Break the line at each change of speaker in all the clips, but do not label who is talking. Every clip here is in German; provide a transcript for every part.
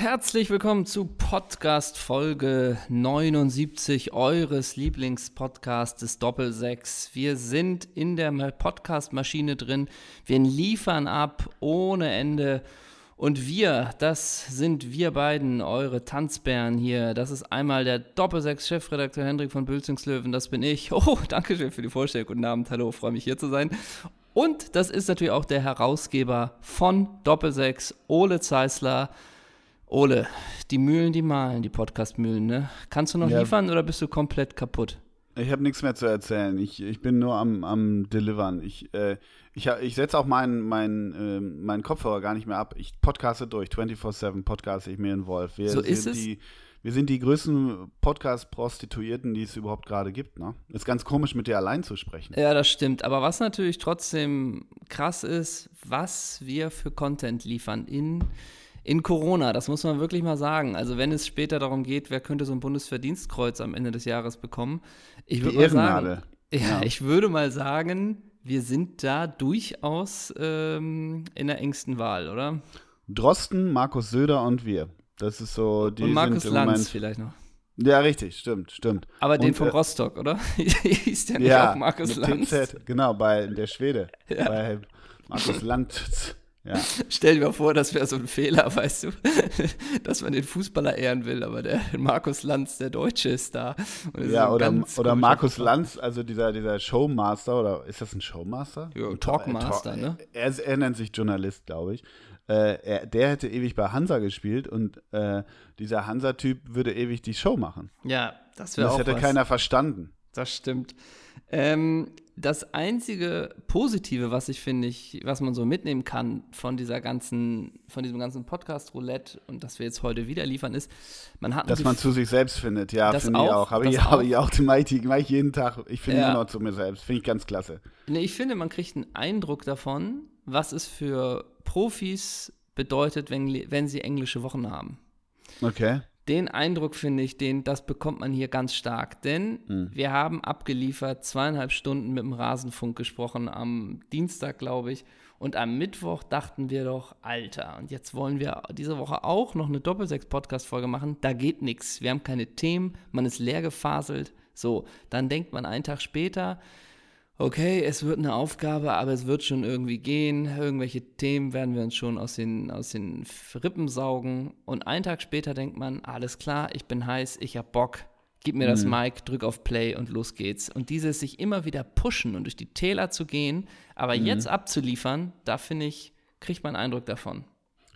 Herzlich willkommen zu Podcast Folge 79 eures Lieblingspodcasts Doppelsechs. Wir sind in der Podcast-Maschine drin. Wir liefern ab ohne Ende. Und wir, das sind wir beiden, eure Tanzbären hier. Das ist einmal der Doppelsechs-Chefredakteur Hendrik von Bülzingslöwen. Das bin ich. Oh, danke schön für die Vorstellung. Guten Abend. Hallo, freue mich hier zu sein. Und das ist natürlich auch der Herausgeber von Doppelsechs, Ole Zeisler. Ole, die Mühlen, die malen, die Podcast-Mühlen, ne? Kannst du noch ja. liefern oder bist du komplett kaputt?
Ich habe nichts mehr zu erzählen. Ich, ich bin nur am, am Delivern. Ich, äh, ich, ich setze auch meinen mein, äh, mein Kopfhörer gar nicht mehr ab. Ich podcaste durch. 24-7 podcaste ich mir in Wolf.
Wir so ist es?
Die, wir sind die größten Podcast-Prostituierten, die es überhaupt gerade gibt. Ne? Ist ganz komisch, mit dir allein zu sprechen.
Ja, das stimmt. Aber was natürlich trotzdem krass ist, was wir für Content liefern in in Corona, das muss man wirklich mal sagen. Also wenn es später darum geht, wer könnte so ein Bundesverdienstkreuz am Ende des Jahres bekommen, ich würde mal sagen, ja, ja, ich würde mal sagen, wir sind da durchaus ähm, in der engsten Wahl, oder?
Drosten, Markus Söder und wir. Das ist so
die. Und Markus Lanz Moment, vielleicht noch.
Ja, richtig, stimmt, stimmt.
Aber und, den von äh, Rostock, oder?
Hieß der nicht ja, auch Markus Lanz? TZ, genau, bei der Schwede. Ja. Bei Markus Lanz. Ja.
Stell dir mal vor, das wäre so ein Fehler, weißt du, dass man den Fußballer ehren will, aber der Markus Lanz, der Deutsche, ist da.
ja, oder, oder Markus Lanz, also dieser, dieser Showmaster, oder ist das ein Showmaster?
Ja, Talkmaster, ne?
Er, er, nennt sich Journalist, glaube ich. Äh, er, der hätte ewig bei Hansa gespielt und äh, dieser Hansa-Typ würde ewig die Show machen.
Ja, das wäre auch
Das hätte
was.
keiner verstanden.
Das stimmt. Ähm, das einzige Positive, was ich finde, ich, was man so mitnehmen kann von dieser ganzen, von diesem ganzen Podcast-Roulette und das wir jetzt heute wieder liefern, ist, man hat.
Dass man zu sich selbst findet, ja, finde ich auch. Habe ich, hab ich auch, die mache ich, jeden Tag. Ich finde ja. immer noch zu mir selbst. Finde ich ganz klasse.
Nee, ich finde, man kriegt einen Eindruck davon, was es für Profis bedeutet, wenn, wenn sie englische Wochen haben.
Okay
den Eindruck finde ich, den, das bekommt man hier ganz stark. Denn mhm. wir haben abgeliefert, zweieinhalb Stunden mit dem Rasenfunk gesprochen, am Dienstag, glaube ich. Und am Mittwoch dachten wir doch, Alter, und jetzt wollen wir diese Woche auch noch eine Doppelsechs-Podcast-Folge machen. Da geht nichts. Wir haben keine Themen, man ist leer gefaselt. So, dann denkt man einen Tag später, okay, es wird eine Aufgabe, aber es wird schon irgendwie gehen. Irgendwelche Themen werden wir uns schon aus den, aus den Rippen saugen. Und einen Tag später denkt man, alles klar, ich bin heiß, ich hab Bock. Gib mir mhm. das Mic, drück auf Play und los geht's. Und dieses sich immer wieder pushen und durch die Täler zu gehen, aber mhm. jetzt abzuliefern, da finde ich, kriegt man einen Eindruck davon.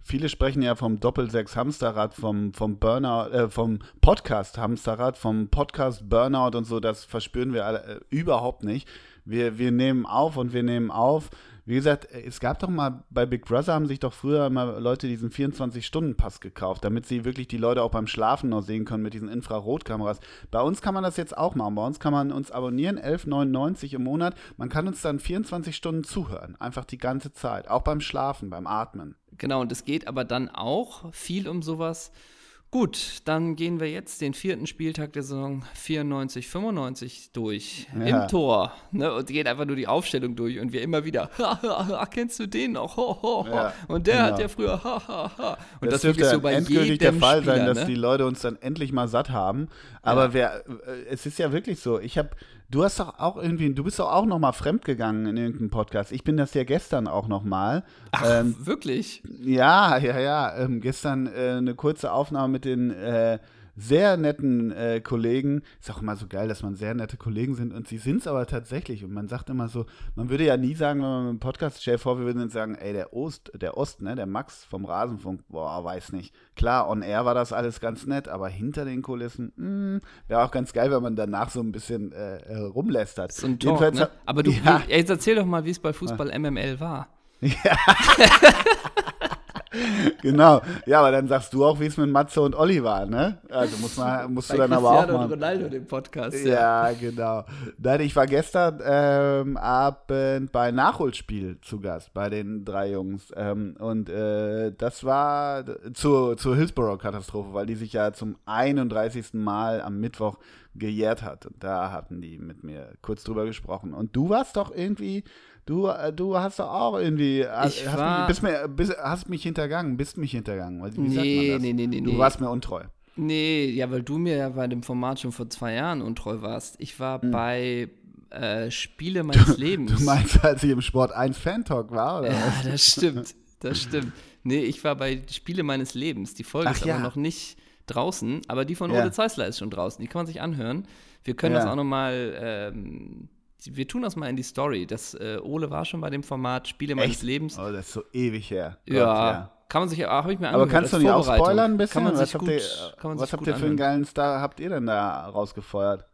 Viele sprechen ja vom Doppelsechs Hamsterrad, vom, vom Burnout, äh, vom Podcast Hamsterrad, vom Podcast Burnout und so, das verspüren wir alle, äh, überhaupt nicht wir, wir nehmen auf und wir nehmen auf. Wie gesagt, es gab doch mal bei Big Brother haben sich doch früher immer Leute diesen 24-Stunden-Pass gekauft, damit sie wirklich die Leute auch beim Schlafen noch sehen können mit diesen Infrarotkameras. Bei uns kann man das jetzt auch machen. Bei uns kann man uns abonnieren, 11,99 im Monat. Man kann uns dann 24 Stunden zuhören, einfach die ganze Zeit, auch beim Schlafen, beim Atmen.
Genau, und es geht aber dann auch viel um sowas Gut, dann gehen wir jetzt den vierten Spieltag der Saison 94, 95 durch. Ja. Im Tor. Ne, und gehen einfach nur die Aufstellung durch und wir immer wieder, kennst du den noch? Ho, ho, ho. Ja, und der genau. hat ja früher, ha, ha, ha. Und
das, das dürfte so bei endgültig der Fall Spieler, sein, dass ne? die Leute uns dann endlich mal satt haben. Aber ja. wer, äh, es ist ja wirklich so, ich habe Du hast doch auch irgendwie, du bist doch auch noch mal fremdgegangen in irgendeinem Podcast. Ich bin das ja gestern auch noch mal.
Ach, ähm, wirklich?
Ja, ja, ja. Ähm, gestern äh, eine kurze Aufnahme mit den äh, sehr netten äh, Kollegen. Ist auch immer so geil, dass man sehr nette Kollegen sind und sie sind es aber tatsächlich. Und man sagt immer so, man würde ja nie sagen, wenn man mit dem Podcast, stell vor, wir würden sagen, ey, der Ost, der Ost, ne, der Max vom Rasenfunk, boah, weiß nicht. Klar, on air war das alles ganz nett, aber hinter den Kulissen, hm, wäre auch ganz geil, wenn man danach so ein bisschen äh, äh rumlästert.
So ein Talk, ne? Aber du, ja. jetzt erzähl doch mal, wie es bei Fußball MML war. Ja.
genau. Ja, aber dann sagst du auch, wie es mit Matze und Olli war, ne? Also muss man, musst du dann aber auch mal.
und Ronaldo den Podcast.
Ja, ja genau. Nein, ich war gestern ähm, Abend bei Nachholspiel zu Gast bei den drei Jungs ähm, und äh, das war zur, zur Hillsborough-Katastrophe, weil die sich ja zum 31. Mal am Mittwoch gejährt hat. Und da hatten die mit mir kurz drüber gesprochen. Und du warst doch irgendwie Du, äh, du hast doch auch irgendwie, äh,
Ich
hast,
war-
mich, bist mir, bist, hast mich hintergangen, bist mich hintergangen. Wie
Nee, nee, nee, nee,
Du
nee.
warst mir untreu.
Nee, ja, weil du mir ja bei dem Format schon vor zwei Jahren untreu warst. Ich war bei äh, Spiele meines Lebens.
Hm. Du meinst, als ich im Sport 1 Fan-Talk war, oder?
Ja, das stimmt. Das stimmt. Nee, ich war bei Spiele meines Lebens. Die Folge
Ach
ist
ja.
aber noch nicht draußen, aber die von
Ja.
Ole Zeisler ist schon draußen. Die kann man sich anhören. Wir können
Ja.
das auch nochmal, ähm, wir tun das mal in die Story. Das, äh, Ole war schon bei dem Format Spiele meines
Echt?
Lebens.
Oh, das ist so ewig her. Gott,
ja, kann man sich, habe ich mir
Aber
angehört.
kannst du nicht auch spoilern ein bisschen?
Kann man
was
sich
habt
gut,
ihr,
man
was habt ihr für einen geilen Star habt ihr denn da rausgefeuert?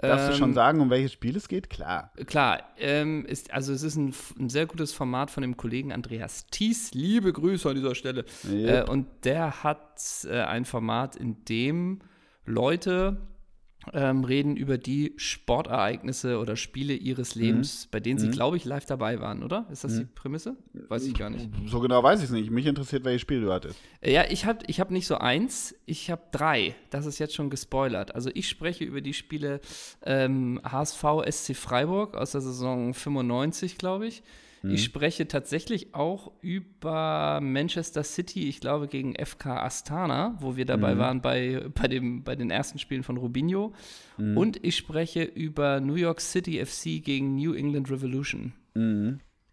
Darfst du schon
Ähm,
sagen, um welches Spiel es geht? Klar.
Klar, ähm, ist, also es ist ein, ein sehr gutes Format von dem Kollegen Andreas Thies. Liebe Grüße an dieser Stelle.
Yep.
Äh, und der hat äh, ein Format, in dem Leute ähm, reden über die Sportereignisse oder Spiele ihres Lebens, bei denen sie, glaube ich, live dabei waren, oder? Ist das die Prämisse? Weiß ich gar nicht.
So genau weiß ich es nicht. Mich interessiert, welches Spiel du hattest.
Äh, Ja, ich habe ich hab nicht so eins, ich habe drei. Das ist jetzt schon gespoilert. Also ich spreche über die Spiele ähm, HSV SC Freiburg aus der Saison 95, glaube ich. Ich spreche tatsächlich auch über Manchester City, ich glaube gegen FK Astana, wo wir dabei waren bei, bei, dem, bei den ersten Spielen von Rubinho. Und ich spreche über New York City FC gegen New England Revolution.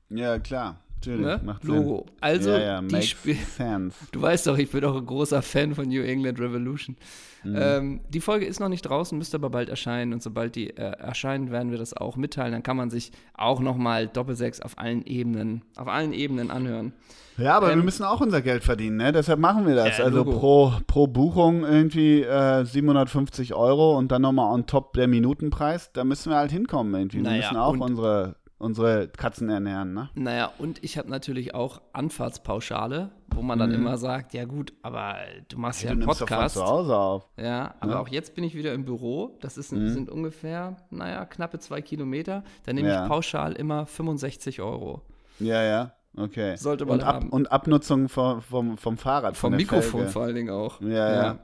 Ja, klar. Natürlich.
Ne?
Macht
Logo.
Sinn.
Also
ja, ja,
die Spiel-
sense.
Du weißt doch, ich bin auch ein großer Fan von New England Revolution. Ähm, die Folge ist noch nicht draußen, müsste aber bald erscheinen. Und sobald die äh, erscheint, werden wir das auch mitteilen. Dann kann man sich auch nochmal Doppelsechs auf allen Ebenen, auf allen Ebenen anhören.
Ja, aber
Ähm,
wir müssen auch unser Geld verdienen, ne? Deshalb machen wir das.
Ja,
also pro, pro Buchung irgendwie äh, 750 Euro und dann nochmal on top der Minutenpreis. Da müssen wir halt hinkommen irgendwie. Wir
Naja,
müssen auch unsere, unsere Katzen ernähren, ne?
Naja, und ich habe natürlich auch Anfahrtspauschale, wo man dann immer sagt, ja gut, aber du machst ja
du
einen
nimmst doch von
Podcast.
zu Hause auf.
Ja, aber
Ja.
auch jetzt bin ich wieder im Büro. Das ist,
Mhm.
sind ungefähr, naja, knappe zwei Kilometer. Da nehme
Ja.
ich pauschal immer 65 Euro.
Ja, ja, okay.
Sollte man
und, ab,
haben.
und Abnutzung vom, vom, vom Fahrrad,
Vom Mikrofon
Felge.
vor allen Dingen auch.
Ja, ja.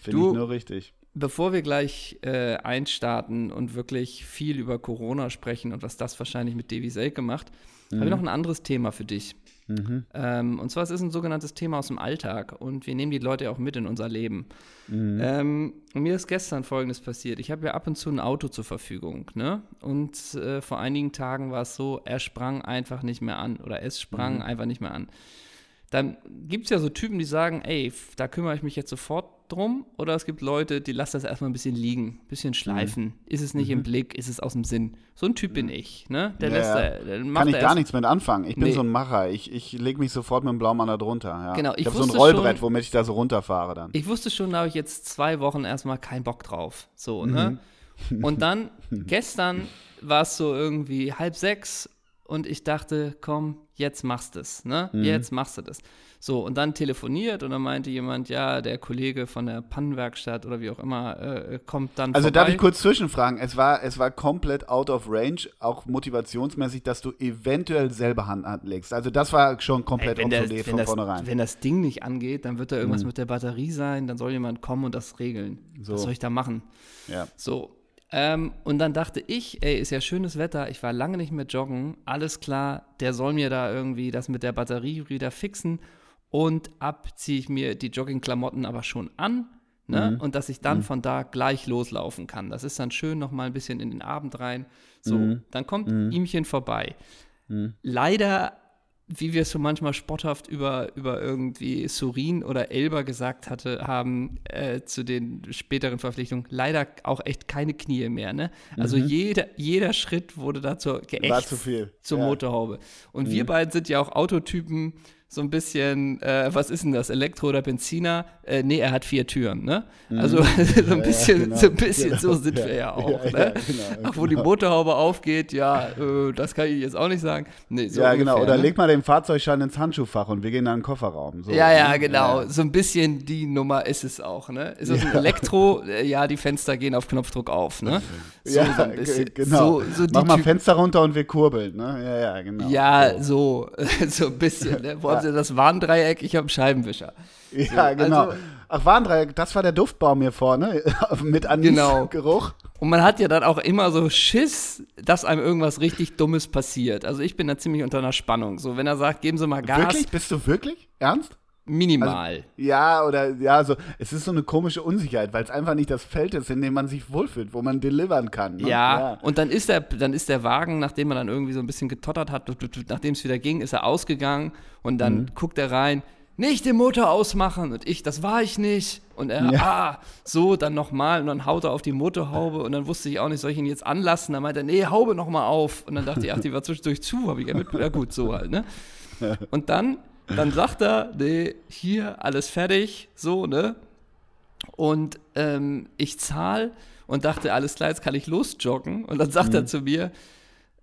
Finde
Du-
ich nur richtig.
Bevor wir gleich äh, einstarten und wirklich viel über Corona sprechen und was das wahrscheinlich mit Davy Selke macht, habe ich noch ein anderes Thema für dich. Ähm, und zwar es ist ein sogenanntes Thema aus dem Alltag und wir nehmen die Leute ja auch mit in unser Leben. Ähm, und mir ist gestern Folgendes passiert. Ich habe ja ab und zu ein Auto zur Verfügung, ne? Und äh, vor einigen Tagen war es so, er sprang einfach nicht mehr an oder es sprang einfach nicht mehr an. Dann gibt es ja so Typen, die sagen, ey, da kümmere ich mich jetzt sofort drum. Oder es gibt Leute, die lassen das erstmal ein bisschen liegen, ein bisschen schleifen. Ist es nicht im Blick, ist es aus dem Sinn. So ein Typ bin ich, ne? Der
Mhm. Ja,
lässt der macht
Kann ich gar
erst-
nichts mit anfangen. Ich bin
Nee.
so ein Macher. Ich, ich lege mich sofort mit dem Blaumann da drunter. Ja.
Genau, ich
ich habe so ein Rollbrett,
schon-
womit ich da so runterfahre dann.
Ich wusste schon, da habe ich jetzt zwei Wochen erstmal keinen Bock drauf. So, ne? Und dann, gestern war es so irgendwie halb sechs und ich dachte, komm, jetzt machst du es, ne? Jetzt machst du das. So, und dann telefoniert und dann meinte jemand, ja, der Kollege von der Pannenwerkstatt oder wie auch immer, äh, kommt dann
Also
vorbei.
darf ich kurz zwischenfragen? Es war, es war komplett out of range, auch motivationsmäßig, dass du eventuell selber Hand anlegst. Also das war schon komplett
Ey, wenn, der,
obsolet
wenn,
von
das,
vornherein.
wenn das Ding nicht angeht, dann wird da irgendwas mit der Batterie sein, dann soll jemand kommen und das regeln.
So.
Was soll ich da machen?
ja.
So. Ähm, und dann dachte ich, ey, ist ja schönes Wetter, ich war lange nicht mehr joggen, alles klar, der soll mir da irgendwie das mit der Batterie wieder fixen und ab ziehe ich mir die Joggingklamotten aber schon an. Ne? Und dass ich dann von da gleich loslaufen kann. Das ist dann schön nochmal ein bisschen in den Abend rein. So, dann kommt ihmchen vorbei. Leider, wie wir es schon manchmal spotthaft über, über irgendwie Surin oder Elber gesagt hatte, haben äh, zu den späteren Verpflichtungen leider auch echt keine Knie mehr. Ne? Also jeder, jeder Schritt wurde dazu geächt
War zu viel.
zur
Ja. Mhm.
Motorhaube. Und wir beiden sind ja auch Autotypen, so ein bisschen, äh, was ist denn das, Elektro oder Benziner? Äh, nee, er hat vier Türen, ne? Also so ein bisschen,
genau.
so, ein bisschen
Genau.
so sind wir
Ja,
ja auch,
ja,
ne?
ja, genau,
Ach, wo die
genau.
Motorhaube aufgeht, ja, äh, das kann ich jetzt auch nicht sagen. Nee, so
ja, genau.
ungefähr,
Oder
ne?
leg mal den Fahrzeugschein ins Handschuhfach und wir gehen in den Kofferraum. So.
Ja, ja, genau.
Ja.
So ein bisschen die Nummer ist es auch, ne? Ist das ein Elektro? Äh, ja, die Fenster gehen auf Knopfdruck auf, ne? So,
ja,
so ein bisschen.
ge- genau.
So,
Mach mal Fenster runter und wir kurbeln, ne? Ja, ja, genau.
Ja, so, so ein bisschen. Ne? Wo haben sie das Warndreieck? Ich habe einen Scheibenwischer.
Ja, genau.
also-
Ach, Warndreieck, das war der Duftbaum hier vorne mit
Genau.
Anisgeruch.
Und man hat ja dann auch immer so Schiss, dass einem irgendwas richtig Dummes passiert. Also ich bin da ziemlich unter einer Spannung. So, wenn er sagt, geben Sie mal Gas.
Wirklich? Bist du wirklich? Ernst?
Minimal.
Also, ja, oder ja, so, es ist so eine komische Unsicherheit, weil es einfach nicht das Feld ist, in dem man sich wohlfühlt, wo man delivern kann.
Ne? Ja, ja, und dann ist, der, dann ist der Wagen, nachdem man dann irgendwie so ein bisschen getottert hat, nachdem es wieder ging, ist er ausgegangen und dann mhm. guckt er rein, nicht den Motor ausmachen. Und ich, das war ich nicht. Und er, ja. ah, so, dann nochmal. Und dann haut er auf die Motorhaube. Und dann wusste ich auch nicht, soll ich ihn jetzt anlassen? Dann meinte er, nee, Haube nochmal auf. Und dann dachte ich, ach, die war zwischendurch zu. Habe ich ja mit, ja gut, so halt, ne? Und dann, dann sagt er, nee, hier, alles fertig, so, ne? Und ähm, ich zahle und dachte, alles klar, jetzt kann ich losjoggen. Und dann sagt mhm. er zu mir,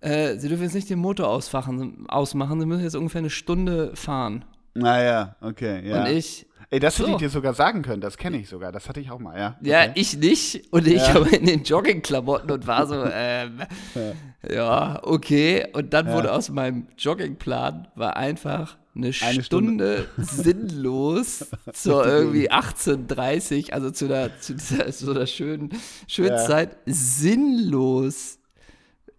äh, Sie dürfen jetzt nicht den Motor ausfachen, ausmachen, Sie müssen jetzt ungefähr eine Stunde fahren.
Naja, okay, ja.
Und ich.
Ey, das hätte so. ich dir sogar sagen können, das kenne ich sogar, das hatte ich auch mal, ja.
Okay. Ja, ich nicht und ich ja. in den Joggingklamotten und war so, ähm, ja. ja. okay. Und dann ja. wurde aus meinem Joggingplan war einfach eine, eine Stunde, Stunde, sinnlos zur irgendwie 18.30 also zu der, zu dieser so der schönen, schönen Zeit, sinnlos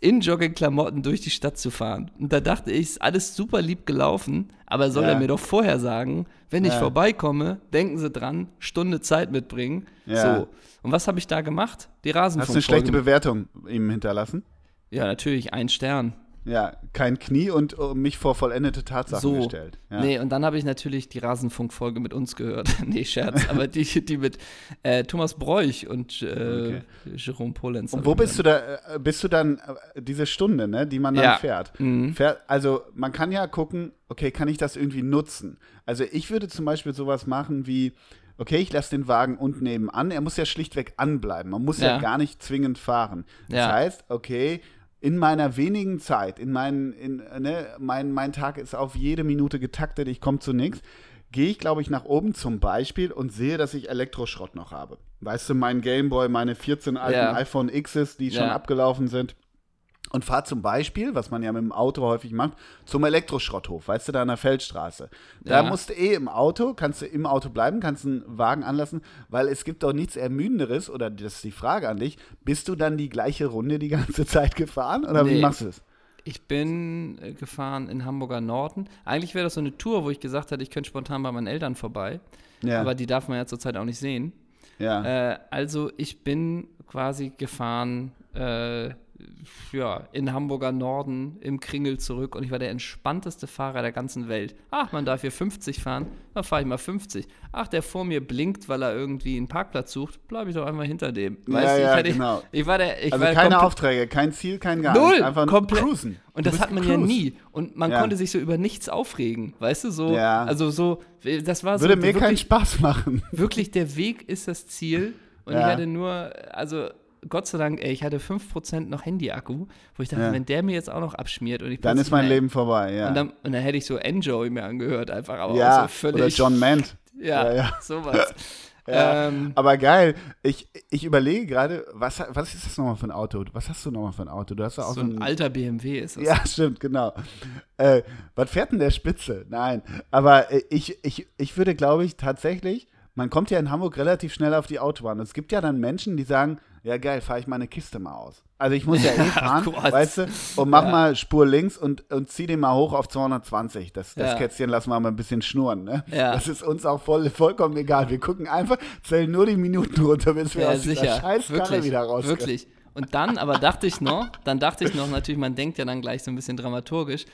in Joggingklamotten durch die Stadt zu fahren. Und da dachte ich, ist alles super lieb gelaufen, aber soll ja. er mir doch vorher sagen, wenn ich ja. vorbeikomme, denken Sie dran, Stunde Zeit mitbringen. Ja. So. Und was habe ich da gemacht? Die Rasenfunk.
Hast du eine schlechte Bewertung ihm hinterlassen?
Ja, natürlich, ein Stern.
Ja, kein Knie und uh, mich vor vollendete Tatsachen so. gestellt. Ja.
Nee, und dann habe ich natürlich die Rasenfunk-Folge mit uns gehört. nee, Scherz, aber die, die mit äh, Thomas Bräuch und äh, okay. Jerome Polenz.
Und wo bist du da, äh, bist du dann äh, diese Stunde, ne, die man dann ja. fährt? Mhm. fährt? Also man kann ja gucken, okay, kann ich das irgendwie nutzen? Also ich würde zum Beispiel sowas machen wie, okay, ich lasse den Wagen unten nebenan, er muss ja schlichtweg anbleiben. Man muss ja, ja gar nicht zwingend fahren. Das ja. heißt, okay, in meiner wenigen Zeit, in meinen, in, ne, mein, mein Tag ist auf jede Minute getaktet, ich komme zu nichts, gehe ich, glaube ich, nach oben zum Beispiel und sehe, dass ich Elektroschrott noch habe. Weißt du, mein Gameboy, meine 14 alten ja. iPhone Xs, die schon ja. abgelaufen sind und fahr zum Beispiel, was man ja mit dem Auto häufig macht, zum Elektroschrotthof, weißt du, da an der Feldstraße. Da ja. musst du eh im Auto, kannst du im Auto bleiben, kannst einen Wagen anlassen, weil es gibt doch nichts Ermüdenderes, oder das ist die Frage an dich, bist du dann die gleiche Runde die ganze Zeit gefahren oder nee. wie machst du es?
Ich bin äh, gefahren in Hamburger Norden. Eigentlich wäre das so eine Tour, wo ich gesagt hätte, ich könnte spontan bei meinen Eltern vorbei. Ja. Aber die darf man ja zurzeit auch nicht sehen. Ja. Äh, also ich bin quasi gefahren äh, ja, in Hamburger Norden im Kringel zurück und ich war der entspannteste Fahrer der ganzen Welt. Ach, man darf hier 50 fahren, dann fahre ich mal 50. Ach, der vor mir blinkt, weil er irgendwie einen Parkplatz sucht, bleibe ich doch einfach hinter dem.
Weißt ja, du, ich, ja, hatte, genau.
ich war der, ich
also
war
keine Aufträge, kein Ziel, kein gar
Null,
einfach
komplett. cruisen. Und das hat man cruise. ja nie. Und man ja. konnte sich so über nichts aufregen, weißt du, so, ja. also so, das war
so. Würde mir
wirklich,
keinen Spaß machen.
Wirklich, der Weg ist das Ziel und ich hatte nur, also Gott sei Dank, ey, ich hatte 5% noch Handy-Akku, wo ich dachte, ja. wenn der mir jetzt auch noch abschmiert und ich
Dann ist mein Leben vorbei, ja.
Und dann, und dann, hätte ich so Enjoy mir angehört, einfach, aber
ja,
so völlig.
Oder John Mant.
ja, ja, sowas.
Ja, ähm, aber geil. Ich, ich überlege gerade, was, was ist das nochmal für ein Auto? Was hast du nochmal für ein Auto? Du hast auch
so ein, ein alter BMW ist das.
Ja, stimmt, genau. Äh, was fährt denn der Spitze? Nein, aber äh, ich, ich, ich würde, glaube ich, tatsächlich, man kommt ja in Hamburg relativ schnell auf die Autobahn. Es gibt ja dann Menschen, die sagen, ja geil, fahre ich meine Kiste mal aus. Also ich muss ja eh fahren, weißt du, und mach ja. mal Spur links und, und zieh den mal hoch auf 220. Das, das ja. Kätzchen lassen wir mal ein bisschen schnurren, ne? Ja. Das ist uns auch voll, vollkommen egal. Wir gucken einfach, zählen nur die Minuten runter, bis wir ja, aus sicher. dieser Scheißkarre wieder raus
Wirklich. Und dann, aber dachte ich noch, dann dachte ich noch, natürlich, man denkt ja dann gleich so ein bisschen dramaturgisch,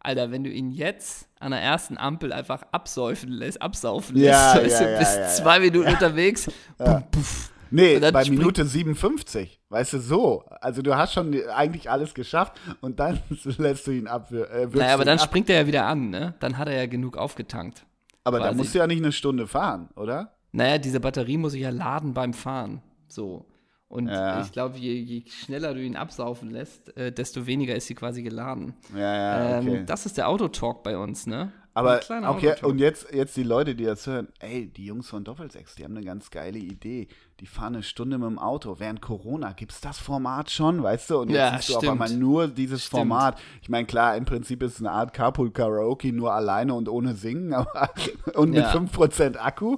Alter, wenn du ihn jetzt an der ersten Ampel einfach absäufen lässt, absaufen
ja,
lässt,
ja, ja,
bis zwei Minuten unterwegs, puff, puff,
Nee, bei Minute 57. Weißt du, so. Also du hast schon eigentlich alles geschafft und dann lässt du ihn ab.
Äh, naja, aber dann ab. springt er ja wieder an, ne? Dann hat er ja genug aufgetankt.
Aber da musst du ja nicht eine Stunde fahren, oder?
Naja, diese Batterie muss ich ja laden beim Fahren. So. Und ja. ich glaube, je, je, schneller du ihn absaufen lässt, äh, desto weniger ist sie quasi geladen.
Ja, ja, ähm, okay.
Das ist der Autotalk bei uns, ne?
aber auch hier, und jetzt, jetzt die Leute, die das hören, ey, die Jungs von Doppelsechs, die haben eine ganz geile Idee. Die fahren eine Stunde mit dem Auto. Während Corona gibt es das Format schon, weißt du? Und jetzt
Ja,
siehst du auf
stimmt.
einmal nur dieses
Stimmt.
Format. Ich meine, klar, im Prinzip ist es eine Art Carpool Karaoke, nur alleine und ohne Singen, aber, und mit
Ja.
5% Akku.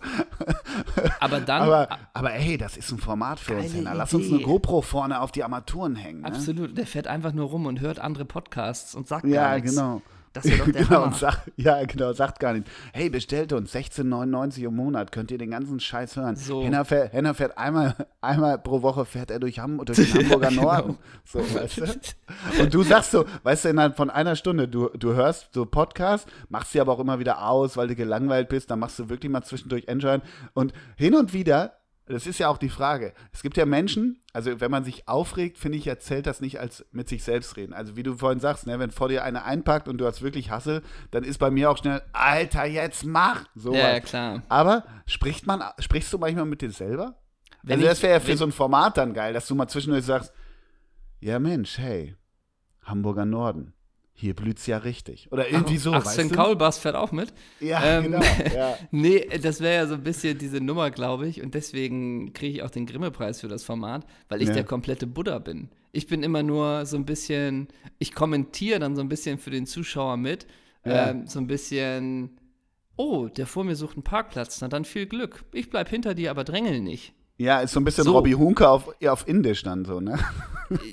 Aber dann,
Aber, aber ey, das ist ein Format für uns, Henna. Lass uns eine. GoPro vorne auf die Armaturen hängen. Ne?
absolut, der fährt einfach nur rum und hört andere Podcasts und sagt
Ja,
gar nichts.
genau.
Das wäre doch der
genau,
Hammer.
sag, ja, genau, sagt gar nicht. Hey, bestellt uns 16,99 im Monat, könnt ihr den ganzen Scheiß hören.
So.
Henna, fährt, Henna fährt einmal, einmal pro Woche fährt er durch, Ham durch den Hamburger
Genau.
Norden. So, weißt du? Und du sagst so, weißt du, innerhalb von einer Stunde, du, du hörst so Podcast, machst sie aber auch immer wieder aus, weil du gelangweilt bist, dann machst du wirklich mal zwischendurch Enjoyen. Und hin und wieder, das ist ja auch die Frage, es gibt ja Menschen, also wenn man sich aufregt, finde ich, erzählt das nicht als mit sich selbst reden. Also wie du vorhin sagst, ne, wenn vor dir einer einpackt und du hast wirklich Hassel, dann ist bei mir auch schnell, Alter, jetzt mach! So
Ja, ja, klar.
Aber spricht man, sprichst du manchmal mit dir selber?
Wenn
also das wäre ja für so ein Format dann geil, dass du mal zwischendurch sagst, ja Mensch, hey, Hamburger Norden, hier blüht's ja richtig. Oder irgendwie so,
Ach,
weißt
Sven? Kaulbass fährt auch mit.
Ja,
Ähm,
genau. Ja.
Nee, das wäre ja so ein bisschen diese Nummer, glaube ich. Und deswegen kriege ich auch den Grimme-Preis für das Format, weil ich
Ja.
der komplette Buddha bin. Ich bin immer nur so ein bisschen, ich kommentiere dann so ein bisschen für den Zuschauer mit.
Ja.
Ähm, so ein bisschen, oh, der vor mir sucht einen Parkplatz, na dann viel Glück. Ich bleib hinter dir, aber drängel nicht.
Ja, ist so ein bisschen
So.
Robbie Hunke auf, ja, auf Indisch dann so, ne?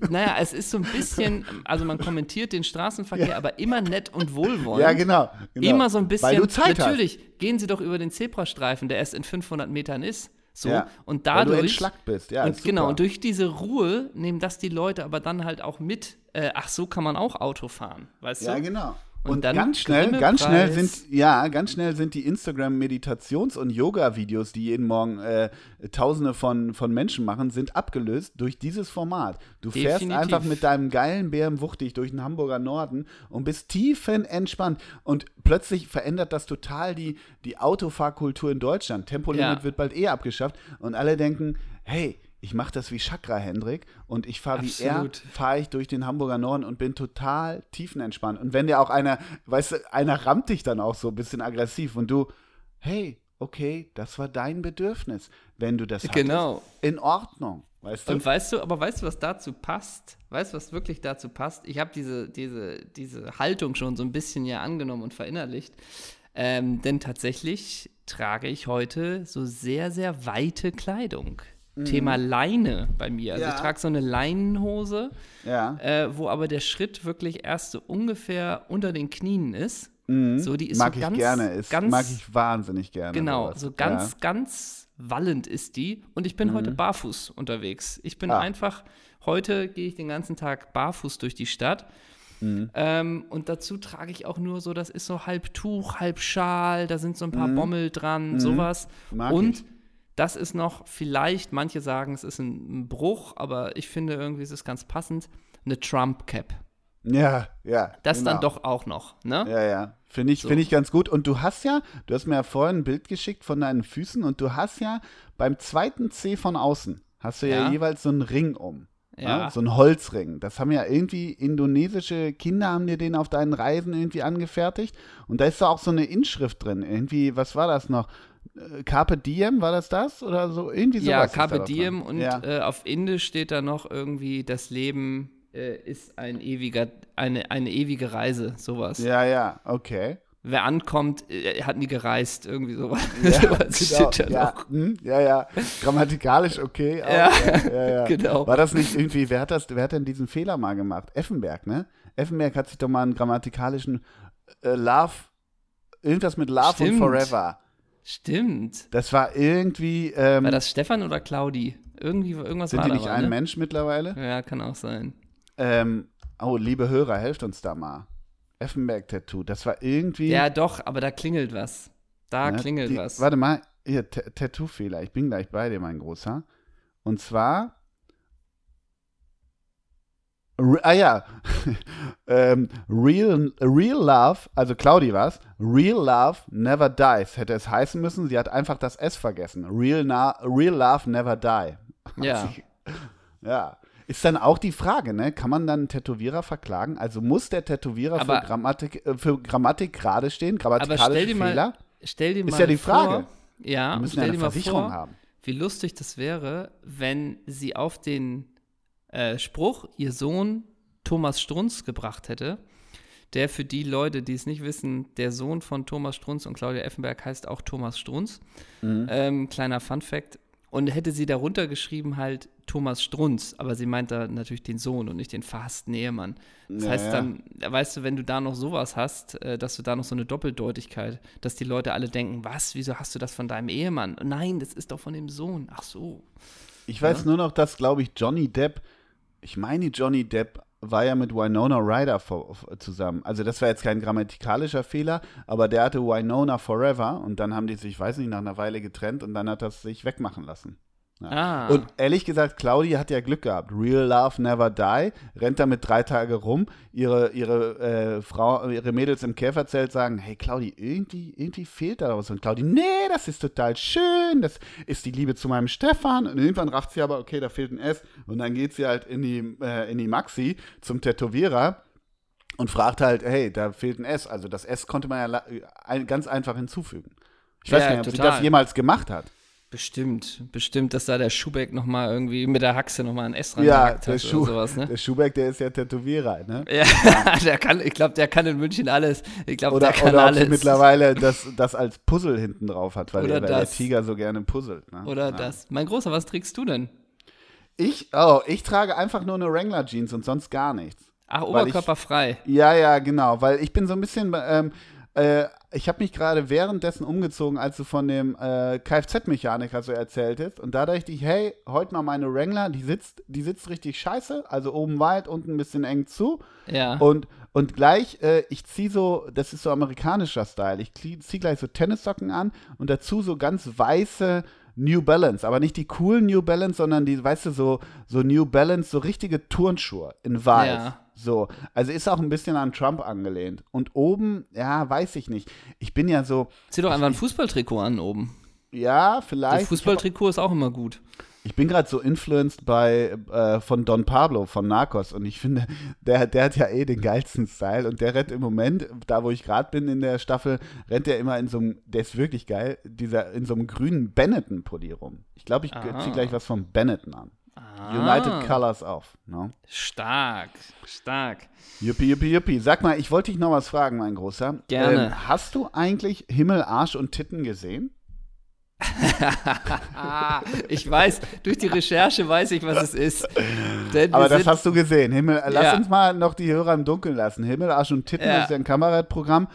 Naja, es ist so ein bisschen, also man kommentiert den Straßenverkehr, aber immer nett und wohlwollend.
Ja, genau, genau.
Immer so ein bisschen.
Weil du Zeit
natürlich, gehen Sie doch über den Zebrastreifen, der erst in 500 Metern ist. So,
Ja,
und
weil du
dadurch.
entschlackt bist, ja,
und genau, und durch diese Ruhe nehmen das die Leute aber dann halt auch mit. Äh, ach, so kann man auch Auto fahren, weißt
hast. Ja,
du?
genau.
Und
Und,
dann
ganz schnell, ganz schnell sind, ja, ganz schnell sind die Instagram-Meditations- und Yoga-Videos, die jeden Morgen äh, Tausende von, von Menschen machen, sind abgelöst durch dieses Format. Du fährst
Definitiv.
einfach mit deinem geilen Bären wuchtig durch den Hamburger Norden und bist tiefenentspannt. Und plötzlich verändert das total die, die Autofahrkultur in Deutschland. Tempolimit
Ja.
wird bald eh abgeschafft und alle denken, hey, ich mache das wie Chakra Hendrik und ich fahre wie er, fahre ich durch den Hamburger Norden und bin total tiefenentspannt. Und wenn dir auch einer, weißt du, einer rammt dich dann auch so ein bisschen aggressiv und du, hey, okay, das war dein Bedürfnis. Wenn du das hattest,
Genau.
in Ordnung, weißt du?
Und weißt du, aber weißt du, was dazu passt? Weißt du, was wirklich dazu passt? Ich habe diese, diese, diese Haltung schon so ein bisschen ja angenommen und verinnerlicht. Ähm, denn tatsächlich trage ich heute so sehr, sehr weite Kleidung. Thema Leine bei mir. Also
Mhm. Ja.
ich trage so eine Leinenhose,
ja.
äh, wo aber der Schritt wirklich erst so ungefähr unter den Knien ist. So, die ist
Mhm. mag
so
ich
ganz,
gerne, ist,
ganz,
mag ich wahnsinnig gerne.
Genau,
sowas.
so ganz,
Ja.
ganz wallend ist die. Und ich bin heute barfuß unterwegs. Ich bin
Mhm. Ah.
einfach, heute gehe ich den ganzen Tag barfuß durch die Stadt.
Mhm.
Ähm, und dazu trage ich auch nur so, das ist so halb Tuch, halb Schal, da sind so ein paar Bommel dran, sowas.
Mhm. Mag
und
ich.
Das ist noch vielleicht, manche sagen, es ist ein, Bruch, aber ich finde irgendwie, es ist ganz passend, eine Trump-Cap.
Ja, ja.
Das
genau.
dann doch auch noch, ne?
Ja, ja. Finde ich, finde ich ganz gut. Und du hast ja, du hast mir ja vorhin ein Bild geschickt von deinen Füßen und du hast ja beim zweiten C von außen, hast du ja,
Ja.
jeweils so einen Ring um.
Ja.
So einen Holzring. Das haben ja irgendwie indonesische Kinder, haben dir den auf deinen Reisen irgendwie angefertigt. Und da ist da auch so eine Inschrift drin. Irgendwie, was war das noch? Äh, Carpe Diem, war das das? Oder so? Irgendwie sowas.
Ja, Carpe. Diem und
ja.
äh, auf Indisch steht da noch irgendwie, das Leben äh, ist ein ewiger, eine, eine ewige Reise, sowas.
ja, ja, okay.
Wer ankommt, äh, hat nie gereist, irgendwie sowas.
Ja,
sowas
genau, ja, hm, ja, ja, grammatikalisch okay. auch,
Ja,
ja, ja.
genau.
War das nicht irgendwie, wer hat das, wer hat denn diesen Fehler mal gemacht? Effenberg, ne? Effenberg hat sich doch mal einen grammatikalischen äh, Love, irgendwas mit Love
Stimmt.
und Forever.
Stimmt.
Das war irgendwie, ähm,
War das Stefan oder Claudi? Irgendwie, irgendwas
sind
war
die nicht
mal,
ein
ne?
Mensch mittlerweile?
Ja, kann auch sein.
Ähm, oh, liebe Hörer, helft uns da mal. Effenberg-Tattoo, das war irgendwie.
Ja, doch, aber da klingelt was. Da
Ne?
klingelt
Die,
was.
Warte mal, hier, Tattoo-Fehler. Ich bin gleich bei dir, mein Großer. Und zwar. Re- Ah ja, ähm, real, real Love, also Claudi war's, Real Love Never Dies, hätte es heißen müssen, sie hat einfach das S vergessen. Real, na, real Love Never Die.
Ja.
Ja. Ist dann auch die Frage, ne? Kann man dann einen Tätowierer verklagen? Also muss der Tätowierer
Aber-
für Grammatik, äh, für Grammatik gerade stehen, grammatikalische Fehler?
mal, stell dir
Ist
mal
ja die
vor,
Frage.
Ja,
Wir müssen ja
stell
eine
dir mal
Versicherung
vor,
haben.
wie lustig das wäre, wenn sie auf den äh, Spruch ihr Sohn Thomas Strunz gebracht hätte, der für die Leute, die es nicht wissen, der Sohn von Thomas Strunz und Claudia Effenberg heißt auch Thomas Strunz.
Mhm.
Ähm, kleiner Fun Fact. Und hätte sie darunter geschrieben halt Thomas Strunz, aber sie meint da natürlich den Sohn und nicht den verhassten Ehemann. Das
Ja,
heißt
ja.
dann, weißt du, wenn du da noch sowas hast, äh, dass du da noch so eine Doppeldeutigkeit, dass die Leute alle denken, was, wieso hast du das von deinem Ehemann? Nein, das ist doch von dem Sohn. Ach so.
Ich weiß nur noch, dass, glaube ich, Johnny Depp, ich meine, Johnny Depp war ja mit Winona Ryder vor, zusammen. Also das war jetzt kein grammatikalischer Fehler, aber der hatte Winona Forever und dann haben die sich, weiß nicht, nach einer Weile getrennt und dann hat das sich wegmachen lassen.
Ah.
Und ehrlich gesagt, Claudi hat ja Glück gehabt. Real Love Never Die, rennt damit drei Tage rum. Ihre, ihre äh, Frau, ihre Mädels im Käferzelt sagen, hey Claudi, irgendwie, irgendwie fehlt da was. Und Claudi, nee, das ist total schön, das ist die Liebe zu meinem Stefan. Und irgendwann racht sie aber, okay, da fehlt ein S. Und dann geht sie halt in die, äh, in die Maxi zum Tätowierer und fragt halt, hey, da fehlt ein S. Also das S konnte man ja ein, ganz einfach hinzufügen. Ich weiß
Ja,
nicht, ob sie
total.
das jemals gemacht hat.
Bestimmt, bestimmt, dass da der Schubeck nochmal irgendwie mit der Haxe nochmal ein S
Ja,
rangehackt
der,
hat
Schuh,
oder sowas, ne?
der Schubeck, der ist ja Tätowierer, ne?
Ja, der kann, ich glaube, der kann in München alles. Ich glaube,
Oder,
der kann
oder ob
alles.
mittlerweile das, das als Puzzle hinten drauf hat, weil, der, weil der. Tiger so gerne puzzelt. Ne?
Oder
ja.
das. Mein Großer, was trägst du denn?
Ich, oh, ich trage einfach nur eine Wrangler-Jeans und sonst gar nichts.
Ach,
ich-
oberkörperfrei.
Ja, ja, genau, weil ich bin so ein bisschen, ähm, äh, ich habe mich gerade währenddessen umgezogen, als du von dem äh, Kfz-Mechaniker so erzähltest und da dachte ich, hey, heute mal meine Wrangler, die sitzt, die sitzt richtig scheiße, also oben weit, unten ein bisschen eng zu
Ja.
und, und gleich, äh, ich ziehe so, das ist so amerikanischer Style, ich ziehe gleich so Tennissocken an und dazu so ganz weiße New Balance, aber nicht die coolen New Balance, sondern die, weißt du, so, so New Balance, so richtige Turnschuhe in weiß.
Ja.
So, also ist auch ein bisschen an Trump angelehnt. Und oben, ja, weiß ich nicht. Ich bin ja so,
Zieh doch einfach ein Fußballtrikot an oben.
ja,
Das
vielleicht.
Fußballtrikot ist auch immer gut.
Ich bin gerade so influenced bei äh, von Don Pablo von Narcos und ich finde, der, der hat ja eh den geilsten Style und der rennt im Moment, da wo ich gerade bin in der Staffel, rennt er immer in so einem, der ist wirklich geil, dieser in so einem grünen Benetton-Pulli rum. Ich glaube, ich ziehe gleich was von Benetton an. United Colors auf. Ne?
Stark, stark.
Yuppie, yuppie, yuppie. Sag mal, ich wollte dich noch was fragen, mein Großer.
Gerne.
Ähm, hast du eigentlich Himmel, Arsch und Titten gesehen?
Ah, ich weiß, durch die Recherche weiß ich, was es ist.
Aber das hast du gesehen. Himmel, äh, lass
Ja.
uns mal noch die Hörer im Dunkeln lassen. Himmel, Arsch und Titten
Ja.
ist ja ein Kabarettprogramm.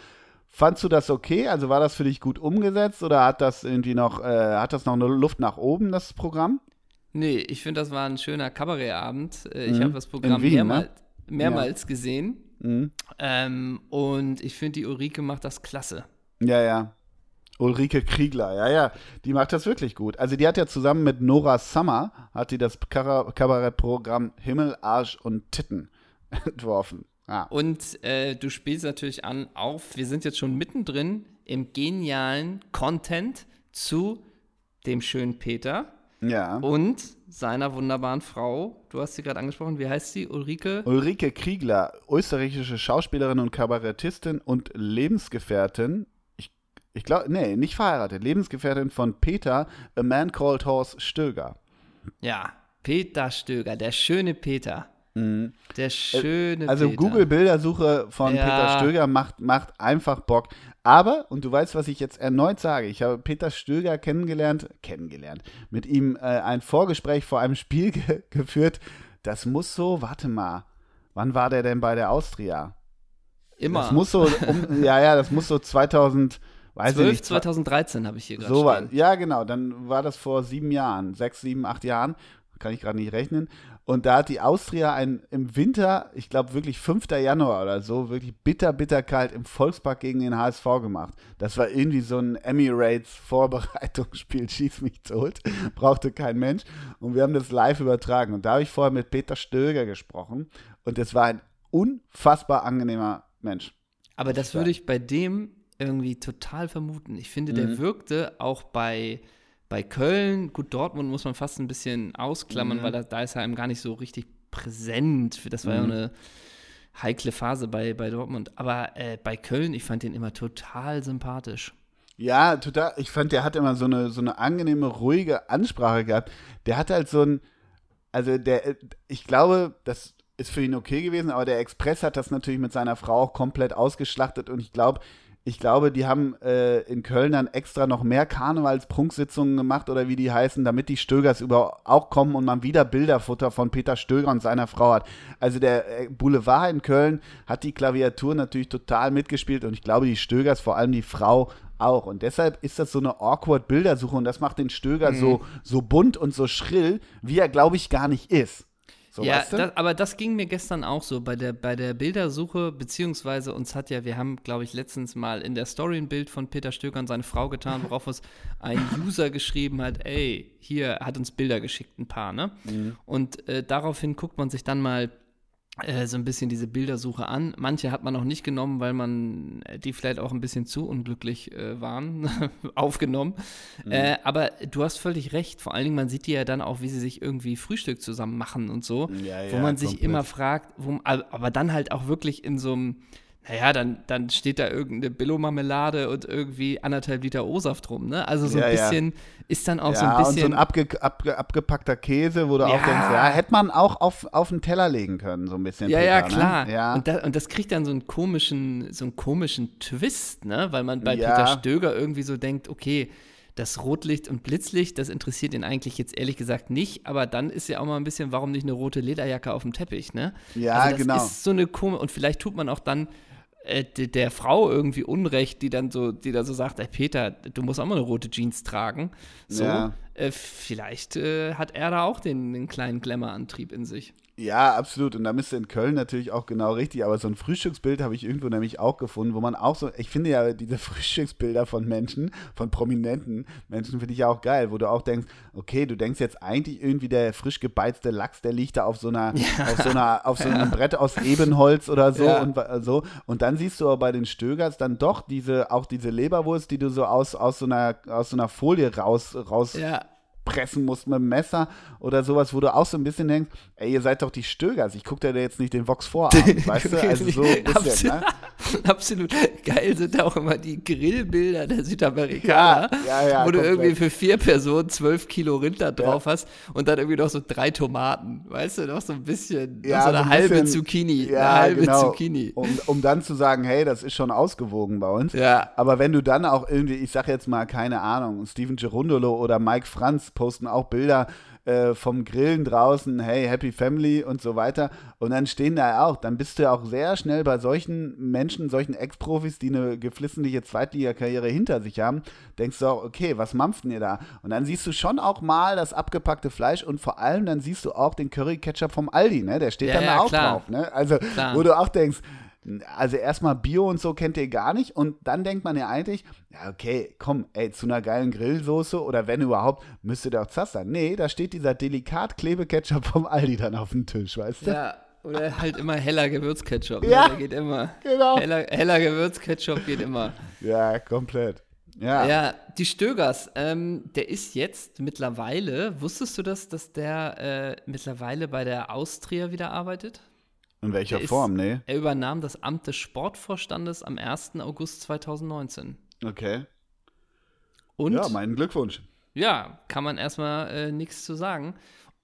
Fandst du das okay? Also war das für dich gut umgesetzt oder hat das irgendwie noch, äh, hat das noch eine Luft nach oben, das Programm?
Nee, ich finde, das war ein schöner Kabarettabend. Äh, Ich
Mhm.
habe das Programm
Wien, ne?
mehrmals, mehrmals gesehen.
Mhm.
Ähm, und ich finde, die Ulrike macht das klasse.
Ja, ja. Ulrike Kriegler, ja, ja, die macht das wirklich gut. Also die hat ja zusammen mit Nora Summer, hat die das Kabarettprogramm Himmel, Arsch und Titten entworfen. Ja.
Und äh, du spielst natürlich an auf, wir sind jetzt schon mittendrin im genialen Content zu dem schönen Peter
ja.
und seiner wunderbaren Frau. Du hast sie gerade angesprochen, wie heißt sie? Ulrike?
Ulrike Kriegler, österreichische Schauspielerin und Kabarettistin und Lebensgefährtin. Ich, ich glaube, nee, nicht verheiratet. Lebensgefährtin von Peter, A Man Called Horse Stöger.
Ja, Peter Stöger, der schöne Peter. Der schöne
Also
Peter.
Google-Bildersuche von
Ja.
Peter Stöger macht, macht einfach Bock. Aber, und du weißt, was ich jetzt erneut sage, ich habe Peter Stöger kennengelernt, kennengelernt, mit ihm äh, ein Vorgespräch vor einem Spiel ge geführt. Das muss so, warte mal, wann war der denn bei der Austria?
Immer.
Das muss so, um, ja, ja, das muss so 2000, weiß
12,
ich nicht,
2013 habe ich hier gerade
so war, ja, genau. Dann war das vor sieben Jahren, sechs, sieben, acht Jahren. Kann ich gerade nicht rechnen. Und da hat die Austria ein, im Winter, ich glaube wirklich 5. Januar oder so, wirklich bitter, bitter kalt im Volkspark gegen den HSV gemacht. Das war irgendwie so ein Emirates-Vorbereitungsspiel, schieß mich tot. Brauchte kein Mensch. Und wir haben das live übertragen. Und da habe ich vorher mit Peter Stöger gesprochen. Und das war ein unfassbar angenehmer Mensch.
Aber das würde ich bei dem irgendwie total vermuten. Ich finde,
Mhm.
der wirkte auch bei, bei Köln, gut, Dortmund muss man fast ein bisschen ausklammern,
Mhm.
weil da, da ist er einem gar nicht so richtig präsent. Das war mhm. ja eine heikle Phase bei, bei Dortmund. Aber äh, bei Köln, ich fand den immer total sympathisch.
Ja, total. Ich fand, der hat immer so eine, so eine angenehme, ruhige Ansprache gehabt. Der hat halt so ein, also der, ich glaube, das ist für ihn okay gewesen, aber der Express hat das natürlich mit seiner Frau auch komplett ausgeschlachtet und ich glaube, ich glaube, die haben äh, in Köln dann extra noch mehr Karnevalsprunksitzungen gemacht oder wie die heißen, damit die Stögers über auch kommen und man wieder Bilderfutter von Peter Stöger und seiner Frau hat. Also der äh, Boulevard in Köln hat die Klaviatur natürlich total mitgespielt und ich glaube, die Stögers, vor allem die Frau, auch. Und deshalb ist das so eine awkward Bildersuche und das macht den Stöger mhm. so, so bunt und so schrill, wie er, glaube ich, gar nicht ist.
So, ja, weißt du? das, aber das ging mir gestern auch so bei der, bei der Bildersuche, beziehungsweise uns hat ja, wir haben, glaube ich, letztens mal in der Story ein Bild von Peter Stöger und seine Frau getan, worauf uns ein User geschrieben hat, ey, hier hat uns Bilder geschickt, ein paar, ne? Mhm. Und äh, daraufhin guckt man sich dann mal äh, so ein bisschen diese Bildersuche an. Manche hat man noch nicht genommen, weil man äh, die vielleicht auch ein bisschen zu unglücklich äh, waren, aufgenommen. Mhm. Äh, aber du hast völlig recht. Vor allen Dingen, man sieht die ja dann auch, wie sie sich irgendwie Frühstück zusammen machen und so, ja, ja, wo man sich immer fragt, wo, aber dann halt auch wirklich in so einem naja, dann, dann steht da irgendeine Billo-Marmelade und irgendwie anderthalb Liter O-Saft rum, ne? Also so ein ja, bisschen, ja. ist dann auch ja, so ein bisschen.
und so ein abge, abge, abgepackter Käse, wo du auch denkst, ja, hätte man auch auf, auf den Teller legen können, so ein bisschen.
Ja, Peter, ja, ne? klar. Ne? Ja. Und, da, und das kriegt dann so einen komischen, so einen komischen Twist, ne? Weil man bei Peter Stöger irgendwie so denkt, okay, das Rotlicht und Blitzlicht, das interessiert ihn eigentlich jetzt ehrlich gesagt nicht, aber dann ist ja auch mal ein bisschen, warum nicht eine rote Lederjacke auf dem Teppich, ne?
Ja, also das genau.
ist so eine komische, und vielleicht tut man auch dann äh, der Frau irgendwie Unrecht, die dann so, die da so sagt, ey Peter, du musst auch mal eine rote Jeans tragen. So, ja. äh, vielleicht äh, hat er da auch den, den kleinen Glamour-Antrieb in sich.
Ja, absolut. Und da bist du in Köln natürlich auch genau richtig. Aber so ein Frühstücksbild habe ich irgendwo nämlich auch gefunden, wo man auch so, ich finde ja diese Frühstücksbilder von Menschen, von prominenten Menschen, finde ich ja auch geil, wo du auch denkst, okay, du denkst jetzt eigentlich irgendwie der frisch gebeizte Lachs, der liegt da auf so einer, ja. auf so einer, auf so einem ja. Brett aus Ebenholz oder so ja. und so. Und dann siehst du aber bei den Stögers dann doch diese, auch diese Leberwurst, die du so aus, aus so einer, aus so einer Folie raus, raus
ja
pressen musst mit dem Messer oder sowas, wo du auch so ein bisschen denkst, ey, ihr seid doch die Stögers, ich gucke dir jetzt nicht den Vox vor, weißt du? Also so ein bisschen,
ne? Absolut. Geil sind auch immer die Grillbilder der Südamerikaner, ja, ja, ja, wo du irgendwie für vier Personen zwölf Kilo Rind da drauf hast und dann irgendwie noch so drei Tomaten, weißt du, noch so ein bisschen,
ja,
so eine so halbe bisschen, Zucchini,
eine halbe genau. Zucchini. Um, um dann zu sagen, hey, das ist schon ausgewogen bei uns.
Ja.
Aber wenn du dann auch irgendwie, ich sag jetzt mal, keine Ahnung, Steven Gerundolo oder Mike Franz posten auch Bilder äh, vom Grillen draußen, hey, Happy Family und so weiter. Und dann stehen da auch, dann bist du auch sehr schnell bei solchen Menschen, solchen Ex-Profis, die eine geflissentliche Zweitligakarriere hinter sich haben, denkst du auch, okay, was mampften ihr da? Und dann siehst du schon auch mal das abgepackte Fleisch und vor allem dann siehst du auch den Curry-Ketchup vom Aldi, ne? Der steht ja, dann ja, auch klar. drauf, ne? Also, klar. wo du auch denkst, also erstmal Bio und so kennt ihr gar nicht und dann denkt man ja eigentlich, ja okay, komm, ey, zu einer geilen Grillsoße oder wenn überhaupt, müsste auch Zass sein. Nee, da steht dieser delikat Klebeketchup vom Aldi dann auf dem Tisch, weißt du?
Ja, oder halt immer heller Gewürzketchup.
Ne? Ja,
der geht immer.
Genau.
Heller, heller Gewürzketchup geht immer.
Ja, komplett. Ja.
ja, die Stögers, ähm, der ist jetzt mittlerweile, wusstest du das, dass der äh, mittlerweile bei der Austria wieder arbeitet?
In welcher Form, nee?
Er übernahm das Amt des Sportvorstandes am 1. August 2019.
Okay.
Und,
ja, meinen Glückwunsch.
Ja, kann man erstmal äh, nichts zu sagen.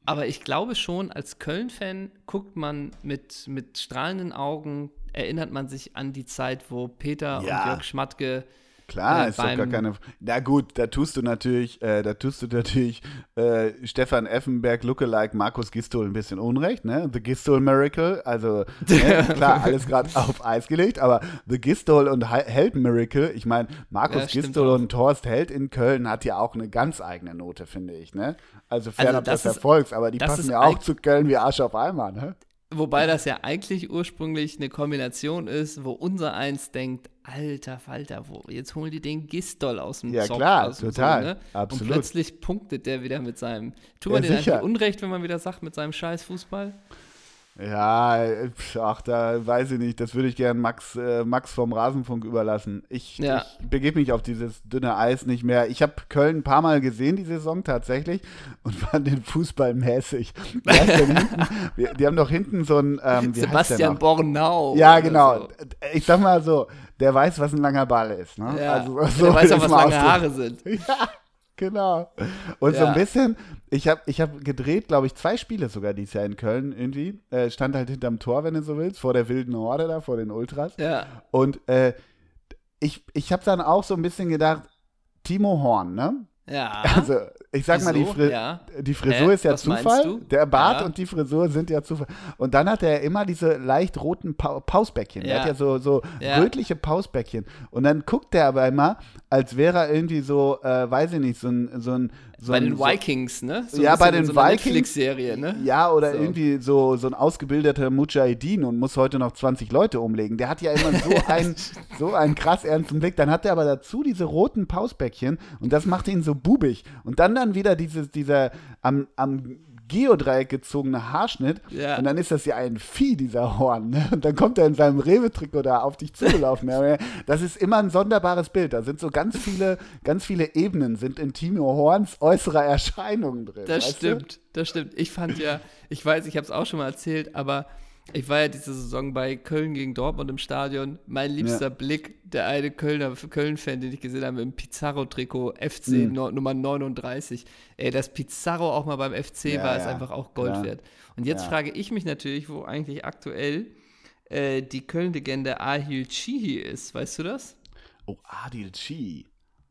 Aber ich glaube schon, als Köln-Fan guckt man mit, mit strahlenden Augen, erinnert man sich an die Zeit, wo Peter ja. und Jörg Schmatke
Klar, äh, ist doch gar keine. Na gut, da tust du natürlich, äh, da tust du natürlich äh, Stefan Effenberg Lookalike Markus Gistol ein bisschen Unrecht, ne? The Gistol Miracle, also ne? klar, alles gerade auf Eis gelegt, aber The Gistol und Held Miracle, ich meine, Markus ja, Gistol und Thorst Held in Köln hat ja auch eine ganz eigene Note, finde ich, ne? Also fernab also des Erfolgs, aber die passen ja auch zu Köln wie Arsch auf Eimer, ne?
Wobei das ja eigentlich ursprünglich eine Kombination ist, wo unser Eins denkt, alter Falter, wo, jetzt holen die den Gistol aus dem
Ja
Zock,
klar, total,
so, ne?
absolut.
Und plötzlich punktet der wieder mit seinem, tut man ja, den eigentlich Unrecht, wenn man wieder sagt, mit seinem scheiß Fußball?
Ja, ach, da weiß ich nicht. Das würde ich gern Max, äh, Max vom Rasenfunk überlassen. Ich, ja. ich begebe mich auf dieses dünne Eis nicht mehr. Ich habe Köln ein paar Mal gesehen, die Saison tatsächlich, und fand den Fußball mäßig. die, die haben doch hinten so ein. Ähm,
Sebastian Bornau.
Ja, genau. Ich sag mal so, der weiß, was ein langer Ball ist. Ne?
Ja. Also, so der weiß auch, was lange Haare sind.
Ja. Genau. Und ja. so ein bisschen, ich habe ich hab gedreht, glaube ich, zwei Spiele sogar dieses Jahr in Köln irgendwie. Äh, stand halt hinterm Tor, wenn du so willst, vor der wilden Horde da, vor den Ultras.
Ja.
Und äh, ich, ich habe dann auch so ein bisschen gedacht, Timo Horn, ne?
Ja.
Also, ich sag Wieso? mal, die, Fri ja. die Frisur Hä? ist ja Was Zufall. Der Bart ja. und die Frisur sind ja Zufall. Und dann hat er immer diese leicht roten pa Pausbäckchen. Ja. Er hat ja so, so rötliche Pausbäckchen. Und dann guckt er aber immer, als wäre er irgendwie so, äh, weiß ich nicht, so ein, so ein so
bei den Vikings, ne?
So ja, bei den
so
Vikings.
serie ne?
Ja, oder so. irgendwie so, so ein ausgebildeter Mujahideen und muss heute noch 20 Leute umlegen. Der hat ja immer so, ein, so einen krass ernsten Blick. Dann hat er aber dazu diese roten Pausbäckchen und das macht ihn so bubig. Und dann dann wieder dieses, dieser am, am Geodreieck gezogene Haarschnitt. Ja. Und dann ist das ja ein Vieh, dieser Horn. Ne? Und dann kommt er in seinem Rewe-Trikot da auf dich zugelaufen. das ist immer ein sonderbares Bild. Da sind so ganz viele, ganz viele Ebenen sind in Timo Horns äußerer Erscheinung drin.
Das stimmt, du? das stimmt. Ich fand ja, ich weiß, ich habe es auch schon mal erzählt, aber ich war ja diese Saison bei Köln gegen Dortmund im Stadion. Mein liebster ja. Blick, der eine Kölner Köln-Fan, den ich gesehen habe, im Pizarro-Trikot FC mhm. no, Nummer 39. Ey, dass Pizarro auch mal beim FC ja, war, ist einfach auch Gold wert. Und jetzt frage ich mich natürlich, wo eigentlich aktuell äh, die Köln-Legende Ahil Chihi ist. Weißt du das?
Oh, Adil Chihi.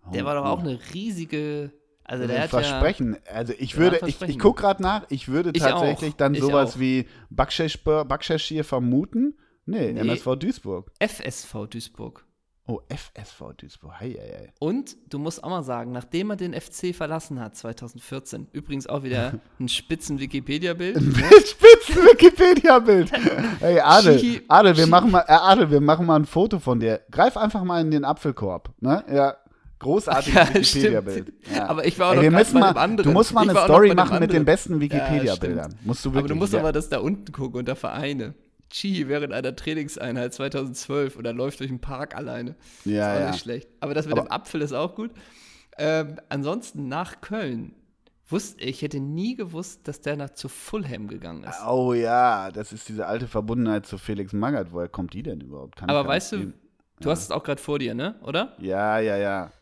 Oh, der war doch auch eine riesige also der
Versprechen. Ja, also ich würde, ich, ich gucke gerade nach, ich würde ich tatsächlich auch. dann ich sowas auch. wie Bakshashir vermuten. Nee, nee, MSV Duisburg.
FSV Duisburg.
Oh, FSV Duisburg. Hei, hei, hei.
Und du musst auch mal sagen, nachdem er den FC verlassen hat, 2014, übrigens auch wieder ein spitzen Wikipedia-Bild. Ein
spitzen Wikipedia-Bild. hey, Adel, Adel, wir machen mal, äh, Adel, wir machen mal ein Foto von dir. Greif einfach mal in den Apfelkorb. Ne? Ja, Großartiges ja, Wikipedia-Bild.
Ja. Aber ich war auch Ey, noch
bei mal, anderen. Du musst mal eine Story machen mit den besten Wikipedia-Bildern. Ja, musst du wirklich,
aber du musst aber das da unten gucken unter Vereine. Chi während einer Trainingseinheit 2012 oder läuft durch den Park alleine.
Ja, ist auch
ja. nicht schlecht. Aber das mit aber dem Apfel ist auch gut. Ähm, ansonsten nach Köln wusste ich hätte nie gewusst, dass der nach zu Fulham gegangen ist.
Oh ja, das ist diese alte Verbundenheit zu Felix Magath. Woher kommt die denn überhaupt?
Kann aber weißt du, du ja. hast es auch gerade vor dir, ne? Oder?
Ja, ja, ja.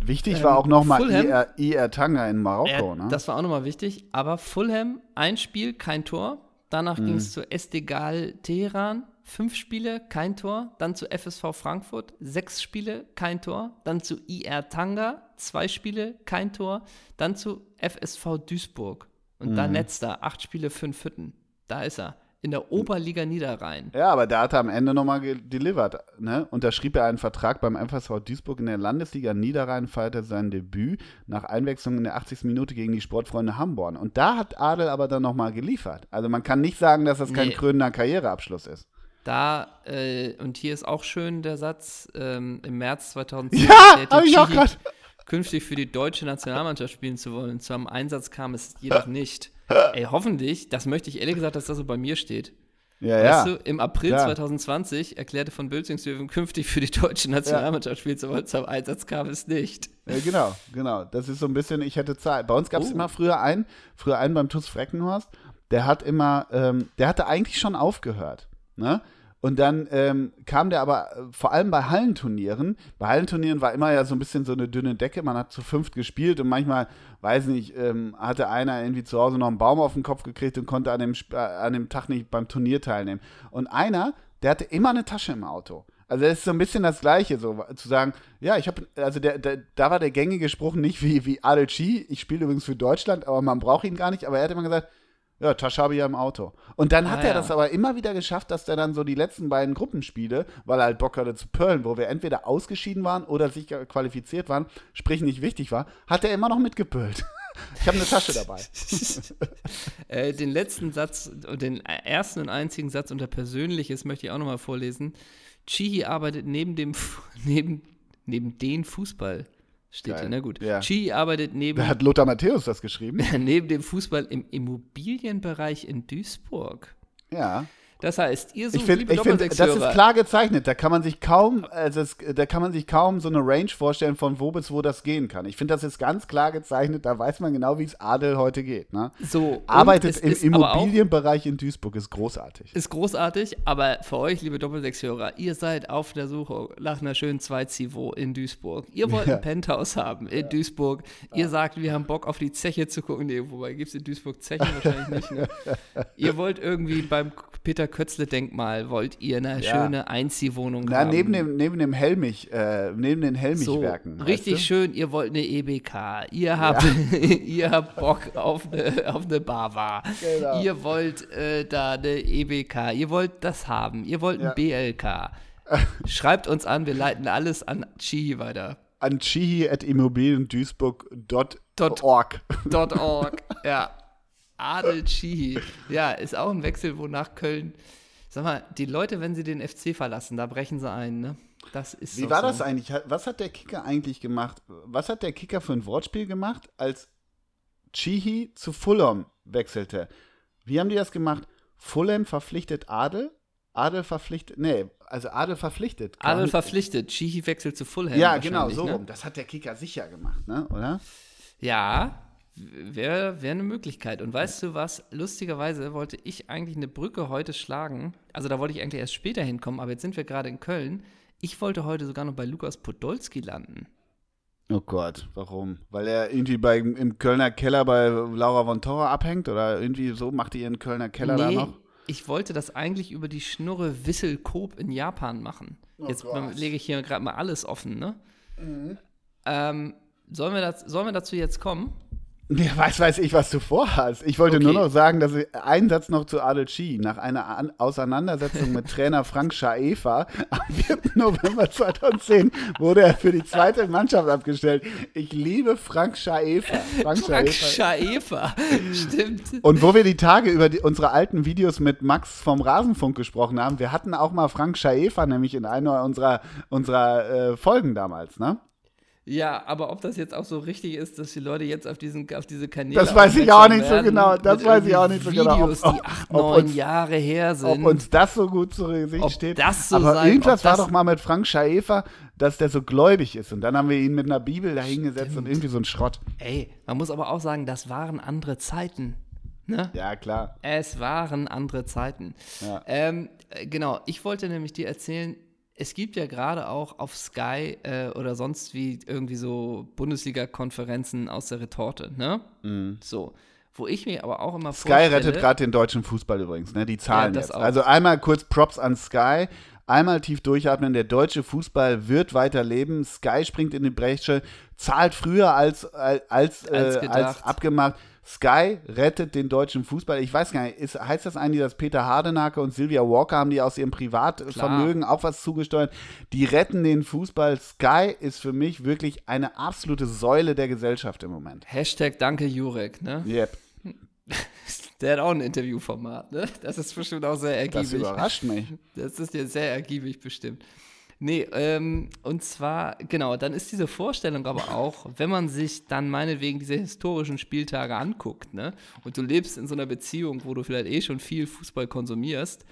Wichtig ähm, war auch nochmal IR, IR Tanga in Marokko, äh, ne?
Das war auch nochmal wichtig. Aber Fulham, ein Spiel, kein Tor. Danach mhm. ging es zu Estegal Teheran, fünf Spiele, kein Tor. Dann zu FSV Frankfurt, sechs Spiele, kein Tor. Dann zu IR Tanga, zwei Spiele, kein Tor. Dann zu FSV Duisburg. Und mhm. dann letzter, acht Spiele, fünf Hütten. Da ist er in der Oberliga Niederrhein.
Ja, aber da hat er am Ende nochmal delivered. Ne? Unterschrieb er einen Vertrag beim FSV Duisburg in der Landesliga Niederrhein, feierte sein Debüt nach Einwechslung in der 80. Minute gegen die Sportfreunde Hamborn. Und da hat Adel aber dann nochmal geliefert. Also man kann nicht sagen, dass das kein nee. krönender Karriereabschluss ist.
Da, äh, und hier ist auch schön der Satz, ähm, im März 2010.
Ja, habe ich auch
künftig für die deutsche Nationalmannschaft spielen zu wollen. Zu einem Einsatz kam es jedoch nicht. Ey, hoffentlich, das möchte ich ehrlich gesagt, dass das so bei mir steht.
Ja, weißt
ja. du, im April ja. 2020 erklärte von Bülzingshöfen, künftig für die deutsche Nationalmannschaft spielen zu wollen. Zum Einsatz kam es nicht.
Ja, genau, genau. Das ist so ein bisschen, ich hätte Zeit. Bei uns gab es oh. immer früher einen, früher einen beim TuS Freckenhorst, der hat immer, ähm, der hatte eigentlich schon aufgehört. Ne? Und dann ähm, kam der aber äh, vor allem bei Hallenturnieren. Bei Hallenturnieren war immer ja so ein bisschen so eine dünne Decke. Man hat zu fünft gespielt und manchmal, weiß nicht, ähm, hatte einer irgendwie zu Hause noch einen Baum auf den Kopf gekriegt und konnte an dem, äh, an dem Tag nicht beim Turnier teilnehmen. Und einer, der hatte immer eine Tasche im Auto. Also es ist so ein bisschen das Gleiche, so zu sagen, ja, ich habe, also der, der, da war der gängige Spruch nicht wie, wie Adel Chi, ich spiele übrigens für Deutschland, aber man braucht ihn gar nicht, aber er hat immer gesagt, ja, Tasche habe ich ja im Auto. Und dann hat ah, er ja. das aber immer wieder geschafft, dass er dann so die letzten beiden Gruppenspiele, weil er halt Bock hatte zu pöllen, wo wir entweder ausgeschieden waren oder sich qualifiziert waren, sprich nicht wichtig war, hat er immer noch mitgepölt. Ich habe eine Tasche dabei.
äh, den letzten Satz, den ersten und einzigen Satz unter Persönliches möchte ich auch nochmal vorlesen. Chihi arbeitet neben dem, neben, neben den Fußball Steht Geil. hier, na gut. Ja. Chi arbeitet neben.
Da hat Lothar Matthäus das geschrieben.
neben dem Fußball im Immobilienbereich in Duisburg.
Ja.
Das heißt, ihr sucht
Ich finde,
liebe
ich find, das ist klar gezeichnet. Da kann man sich kaum, also es, da kann man sich kaum so eine Range vorstellen, von wo bis wo das gehen kann. Ich finde, das ist ganz klar gezeichnet. Da weiß man genau, wie es Adel heute geht. Ne?
So,
Arbeitet im Immobilienbereich in Duisburg, ist großartig.
Ist großartig, aber für euch, liebe Doppelsechshörer, ihr seid auf der Suche nach einer schönen Zweitzivo in Duisburg. Ihr wollt
Ja.
ein Penthouse haben in Duisburg. Ihr sagt, wir haben Bock auf die Zeche zu gucken. Nee, wobei gibt es in Duisburg Zeche wahrscheinlich nicht. Ne? ihr wollt irgendwie beim Peter Kötzle-Denkmal, wollt ihr eine
Ja.
schöne Einziehwohnung
Na,
haben.
neben dem, neben dem Helmich, äh, neben den Helmichwerken.
So, richtig
du?
schön, ihr wollt eine EBK, ihr habt, ihr habt Bock auf eine, auf eine Bava,
Genau.
ihr wollt äh, da eine EBK, ihr wollt das haben, ihr wollt
Ja.
ein BLK. Schreibt uns an, wir leiten alles an Chihi weiter.
An chihi at immobilienduisburg.org.
Dot- .org, ja. Adel Chihi. Ja, ist auch ein Wechsel, wo nach Köln, sag mal, die Leute, wenn sie den FC verlassen, da brechen sie ein, ne? Das ist
Wie war
so.
das eigentlich? Was hat der Kicker eigentlich gemacht? Was hat der Kicker für ein Wortspiel gemacht, als Chihi zu Fulham wechselte? Wie haben die das gemacht? Fulham verpflichtet Adel? Adel verpflichtet, nee, also Adel verpflichtet.
Adel verpflichtet, Chihi wechselt zu Fulham.
Ja, genau, so
ne?
rum. Das hat der Kicker sicher gemacht, ne? oder?
Ja, wäre wär eine Möglichkeit. Und weißt du was? Lustigerweise wollte ich eigentlich eine Brücke heute schlagen. Also da wollte ich eigentlich erst später hinkommen, aber jetzt sind wir gerade in Köln. Ich wollte heute sogar noch bei Lukas Podolski landen.
Oh Gott, warum? Weil er irgendwie bei, im Kölner Keller bei Laura von Torra abhängt oder irgendwie so macht ihr ihren Kölner Keller da noch?
ich wollte das eigentlich über die Schnurre Wissel Coop in Japan machen. Jetzt
Oh Gott. Mhm.
lege ich hier gerade mal alles offen, ne? Ähm, sollen, wir das, sollen wir dazu jetzt kommen?
Ja, weiß, weiß ich, was du vorhast. Ich wollte nur
Okay.
noch sagen, dass ich, ein Satz noch zu Adel Chi. Nach einer An Auseinandersetzung mit Trainer Frank Schaefer am 4. November 2010 wurde er für die zweite Mannschaft abgestellt. Ich liebe Frank Schaefer. Frank
Frank
Schaefer.
Schaefer. Stimmt.
Und wo wir die Tage über die, unsere alten Videos mit Max vom Rasenfunk gesprochen haben, wir hatten auch mal Frank Schaefer nämlich in einer unserer, unserer äh, Folgen damals, ne?
Ja, aber ob das jetzt auch so richtig ist, dass die Leute jetzt auf, diesen, auf diese Kanäle.
Das weiß ich auch nicht so
werden,
genau. Das weiß ich auch nicht so genau, ob-
Videos,
ob-
die acht,
ob
neun Jahre her
Ob
sind.
uns das so gut zu Gesicht
Ob
steht.
das so
Aber
sein-
irgendwas
ob
war doch mal mit Frank Schaefer, dass der so gläubig ist. Und dann haben wir ihn mit einer Bibel da hingesetzt und irgendwie so ein Schrott.
Ey, man muss aber auch sagen, das waren andere Zeiten. Ne?
Ja, klar.
Es waren andere Zeiten.
Ja.
Ähm, äh, genau, ich wollte nämlich dir erzählen, es gibt ja gerade auch auf Sky äh, oder sonst wie irgendwie so Bundesliga-Konferenzen aus der Retorte, ne? So. Wo ich mir aber auch immer.
Sky rettet gerade den deutschen Fußball übrigens, ne? Die Zahlen
Ja, das
jetzt.
auch.
Also einmal kurz Props an Sky. Einmal tief durchatmen, der deutsche Fußball wird weiterleben. Sky springt in die Bresche, zahlt früher als, als, als, äh,
Als
abgemacht. Sky rettet den deutschen Fußball. Ich weiß gar nicht, ist, heißt das eigentlich, dass Peter Hardenacke und Sylvia Walker haben die aus ihrem Privatvermögen auch was zugesteuert? Die retten den Fußball. Sky ist für mich wirklich eine absolute Säule der Gesellschaft im Moment.
Hashtag Danke Jurek, ne?
Yep.
Der hat auch ein Interviewformat, ne? Das ist bestimmt auch sehr
Das
ergiebig.
überrascht mich.
Das ist ja sehr ergiebig bestimmt. Nee, ähm, und zwar, genau, dann ist diese Vorstellung aber auch, wenn man sich dann meinetwegen diese historischen Spieltage anguckt, ne, und du lebst in so einer Beziehung, wo du vielleicht eh schon viel Fußball konsumierst,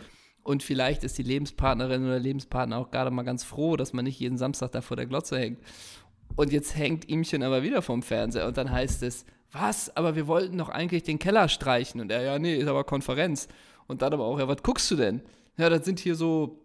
und vielleicht ist die Lebenspartnerin oder Lebenspartner auch gerade mal ganz froh, dass man nicht jeden Samstag da vor der Glotze hängt. Und jetzt hängt ihmchen aber wieder vom Fernseher und dann heißt es, was? Aber wir wollten doch eigentlich den Keller streichen. Und er, ja, nee, ist aber Konferenz. Und dann aber auch, ja, was guckst du denn? Ja, das sind hier so,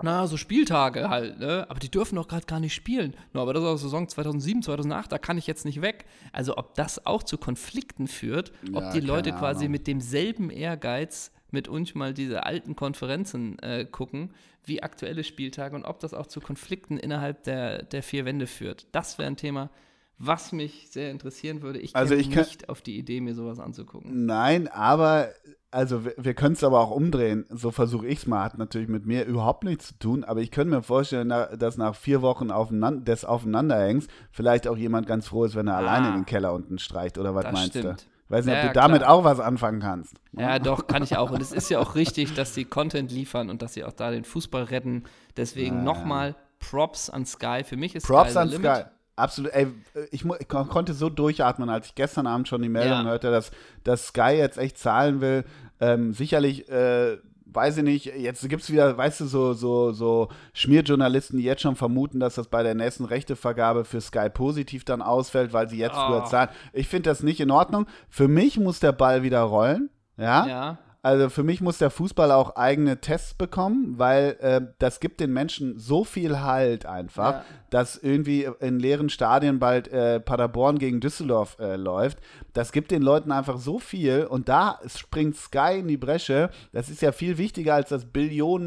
na, so Spieltage halt, ne? Aber die dürfen doch gerade gar nicht spielen. Nur, aber das ist auch Saison 2007, 2008, da kann ich jetzt nicht weg. Also, ob das auch zu Konflikten führt, ob
Ja,
die Leute quasi mit demselben Ehrgeiz mit uns mal diese alten Konferenzen äh, gucken, wie aktuelle Spieltage und ob das auch zu Konflikten innerhalb der, der vier Wände führt. Das wäre ein Thema, was mich sehr interessieren würde. Ich
Also ich kann-
nicht auf die Idee, mir sowas anzugucken.
Nein, aber also wir, wir können es aber auch umdrehen. So versuche ich es mal. Hat natürlich mit mir überhaupt nichts zu tun. Aber ich könnte mir vorstellen, dass nach vier Wochen aufeinander, des Aufeinanderhängens vielleicht auch jemand ganz froh ist, wenn er alleine in den Keller unten streicht. Oder was
Ah.
Meinst
stimmt.
du? Weiß nicht, ob
Ja,
du damit
klar.
auch was anfangen kannst.
Ja, doch, kann ich auch. Und es ist ja auch richtig, dass sie Content liefern und dass sie auch da den Fußball retten. Deswegen nochmal Props an Sky. Für mich ist
Props
Sky
an
Limit.
Sky. Absolut. Ey, ich, ich, konnte so durchatmen, als ich gestern Abend schon die Meldung
Ja.
hörte, dass, dass Sky jetzt echt zahlen will. Ähm, sicherlich, äh, weiß ich nicht, jetzt gibt es wieder, weißt du, so, so, so Schmierjournalisten, die jetzt schon vermuten, dass das bei der nächsten Rechtevergabe für Sky positiv dann ausfällt, weil sie jetzt
Oh.
früher zahlen. Ich finde das nicht in Ordnung. Für mich muss der Ball wieder rollen. Ja.
Ja.
Also für mich muss der Fußball auch eigene Tests bekommen, weil äh, das gibt den Menschen so viel Halt einfach,
Ja.
dass irgendwie in leeren Stadien bald äh, Paderborn gegen Düsseldorf äh, läuft. Das gibt den Leuten einfach so viel und da springt Sky in die Bresche. Das ist ja viel wichtiger als das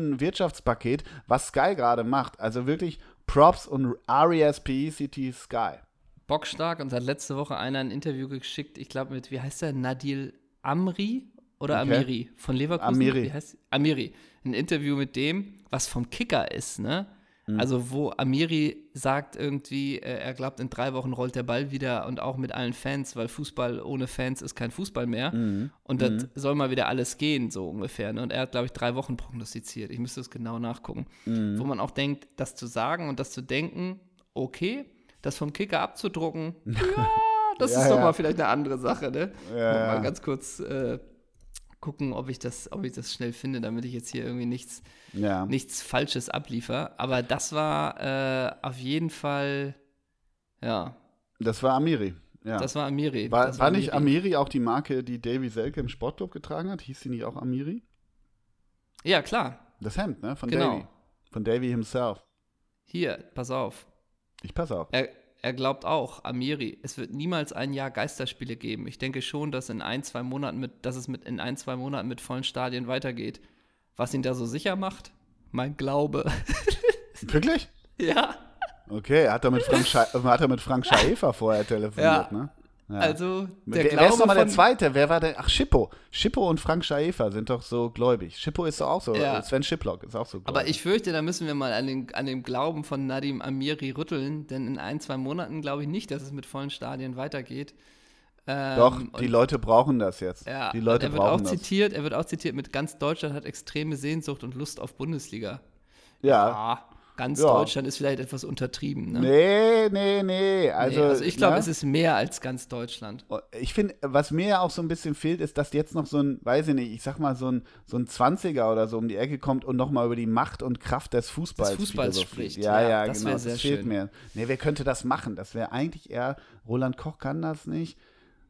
Billionen-Wirtschaftspaket, was Sky gerade macht. Also wirklich Props und E R-E-S-P-E-C-T Sky.
Bockstark und hat letzte Woche einer ein Interview geschickt, ich glaube mit, wie heißt der, Nadil Amri oder
Okay.
Amiri von Leverkusen?
Amiri.
Wie heißt Amiri. Ein Interview mit dem, was vom Kicker ist, ne?
Mhm.
Also wo Amiri sagt irgendwie, äh, er glaubt, in drei Wochen rollt der Ball wieder und auch mit allen Fans, weil Fußball ohne Fans ist kein Fußball mehr.
Mhm.
Und das soll mal wieder alles gehen, so ungefähr. Ne? Und er hat, glaube ich, drei Wochen prognostiziert. Ich müsste es genau nachgucken.
Mhm.
Wo man auch denkt, das zu sagen und das zu denken, okay, das vom Kicker abzudrucken, ja, das
Ja,
ist doch
ja.
mal vielleicht eine andere Sache, ne?
Ja,
mal ganz kurz äh, gucken, ob ich, das, ob ich das schnell finde, damit ich jetzt hier irgendwie nichts,
Ja.
nichts Falsches abliefer. Aber das war äh, auf jeden Fall, ja,
Das war Amiri. Ja.
das war Amiri.
war,
das
war nicht Amiri auch die Marke, die Davy Selke im Sportclub getragen hat? Hieß sie nicht auch Amiri?
Ja, klar.
Das Hemd, ne? Von
Genau.
Davy. Von Davy himself.
Hier, pass auf.
Ich pass auf.
Er, er glaubt auch, Amiri, es wird niemals ein Jahr Geisterspiele geben. Ich denke schon, dass in ein, zwei Monaten mit, dass es mit in ein, zwei Monaten mit vollen Stadien weitergeht. Was ihn da so sicher macht? Mein Glaube.
Wirklich?
ja.
Okay, er hat er mit Frank, Scha hat er mit Frank Schaefer vorher telefoniert,
Ja.
ne? Ja.
Also, der
wer, wer
Glaube
ist nochmal der Zweite? Wer war der? Ach, Schippo. Schippo und Frank Schaefer sind doch so gläubig. Schippo ist doch auch so.
Ja.
Sven Schiplock ist auch so gläubig.
Aber ich fürchte, da müssen wir mal an, den, an dem Glauben von Nadim Amiri rütteln, denn in ein, zwei Monaten glaube ich nicht, dass es mit vollen Stadien weitergeht. Ähm,
Doch,
und-
die Leute brauchen das jetzt.
Ja,
die Leute
er wird auch
brauchen das.
zitiert, er wird auch zitiert mit ganz Deutschland hat extreme Sehnsucht und Lust auf Bundesliga.
Ja.
Ah, ganz
Ja.
Deutschland ist vielleicht etwas untertrieben. Ne?
Nee, nee, nee. Also,
Nee, also ich glaube,
ne?
es ist mehr als ganz Deutschland.
Ich finde, was mir ja auch so ein bisschen fehlt, ist, dass jetzt noch so ein, weiß ich nicht, ich sag mal, so ein, so ein 20er oder so um die Ecke kommt und nochmal über die Macht und Kraft des Fußballs,
Des Fußballs spricht.
Ja,
Ja,
ja,
das
genau.
sehr
das fehlt
schön.
mir. Nee, wer könnte das machen? Das wäre eigentlich eher, Roland Koch kann das nicht.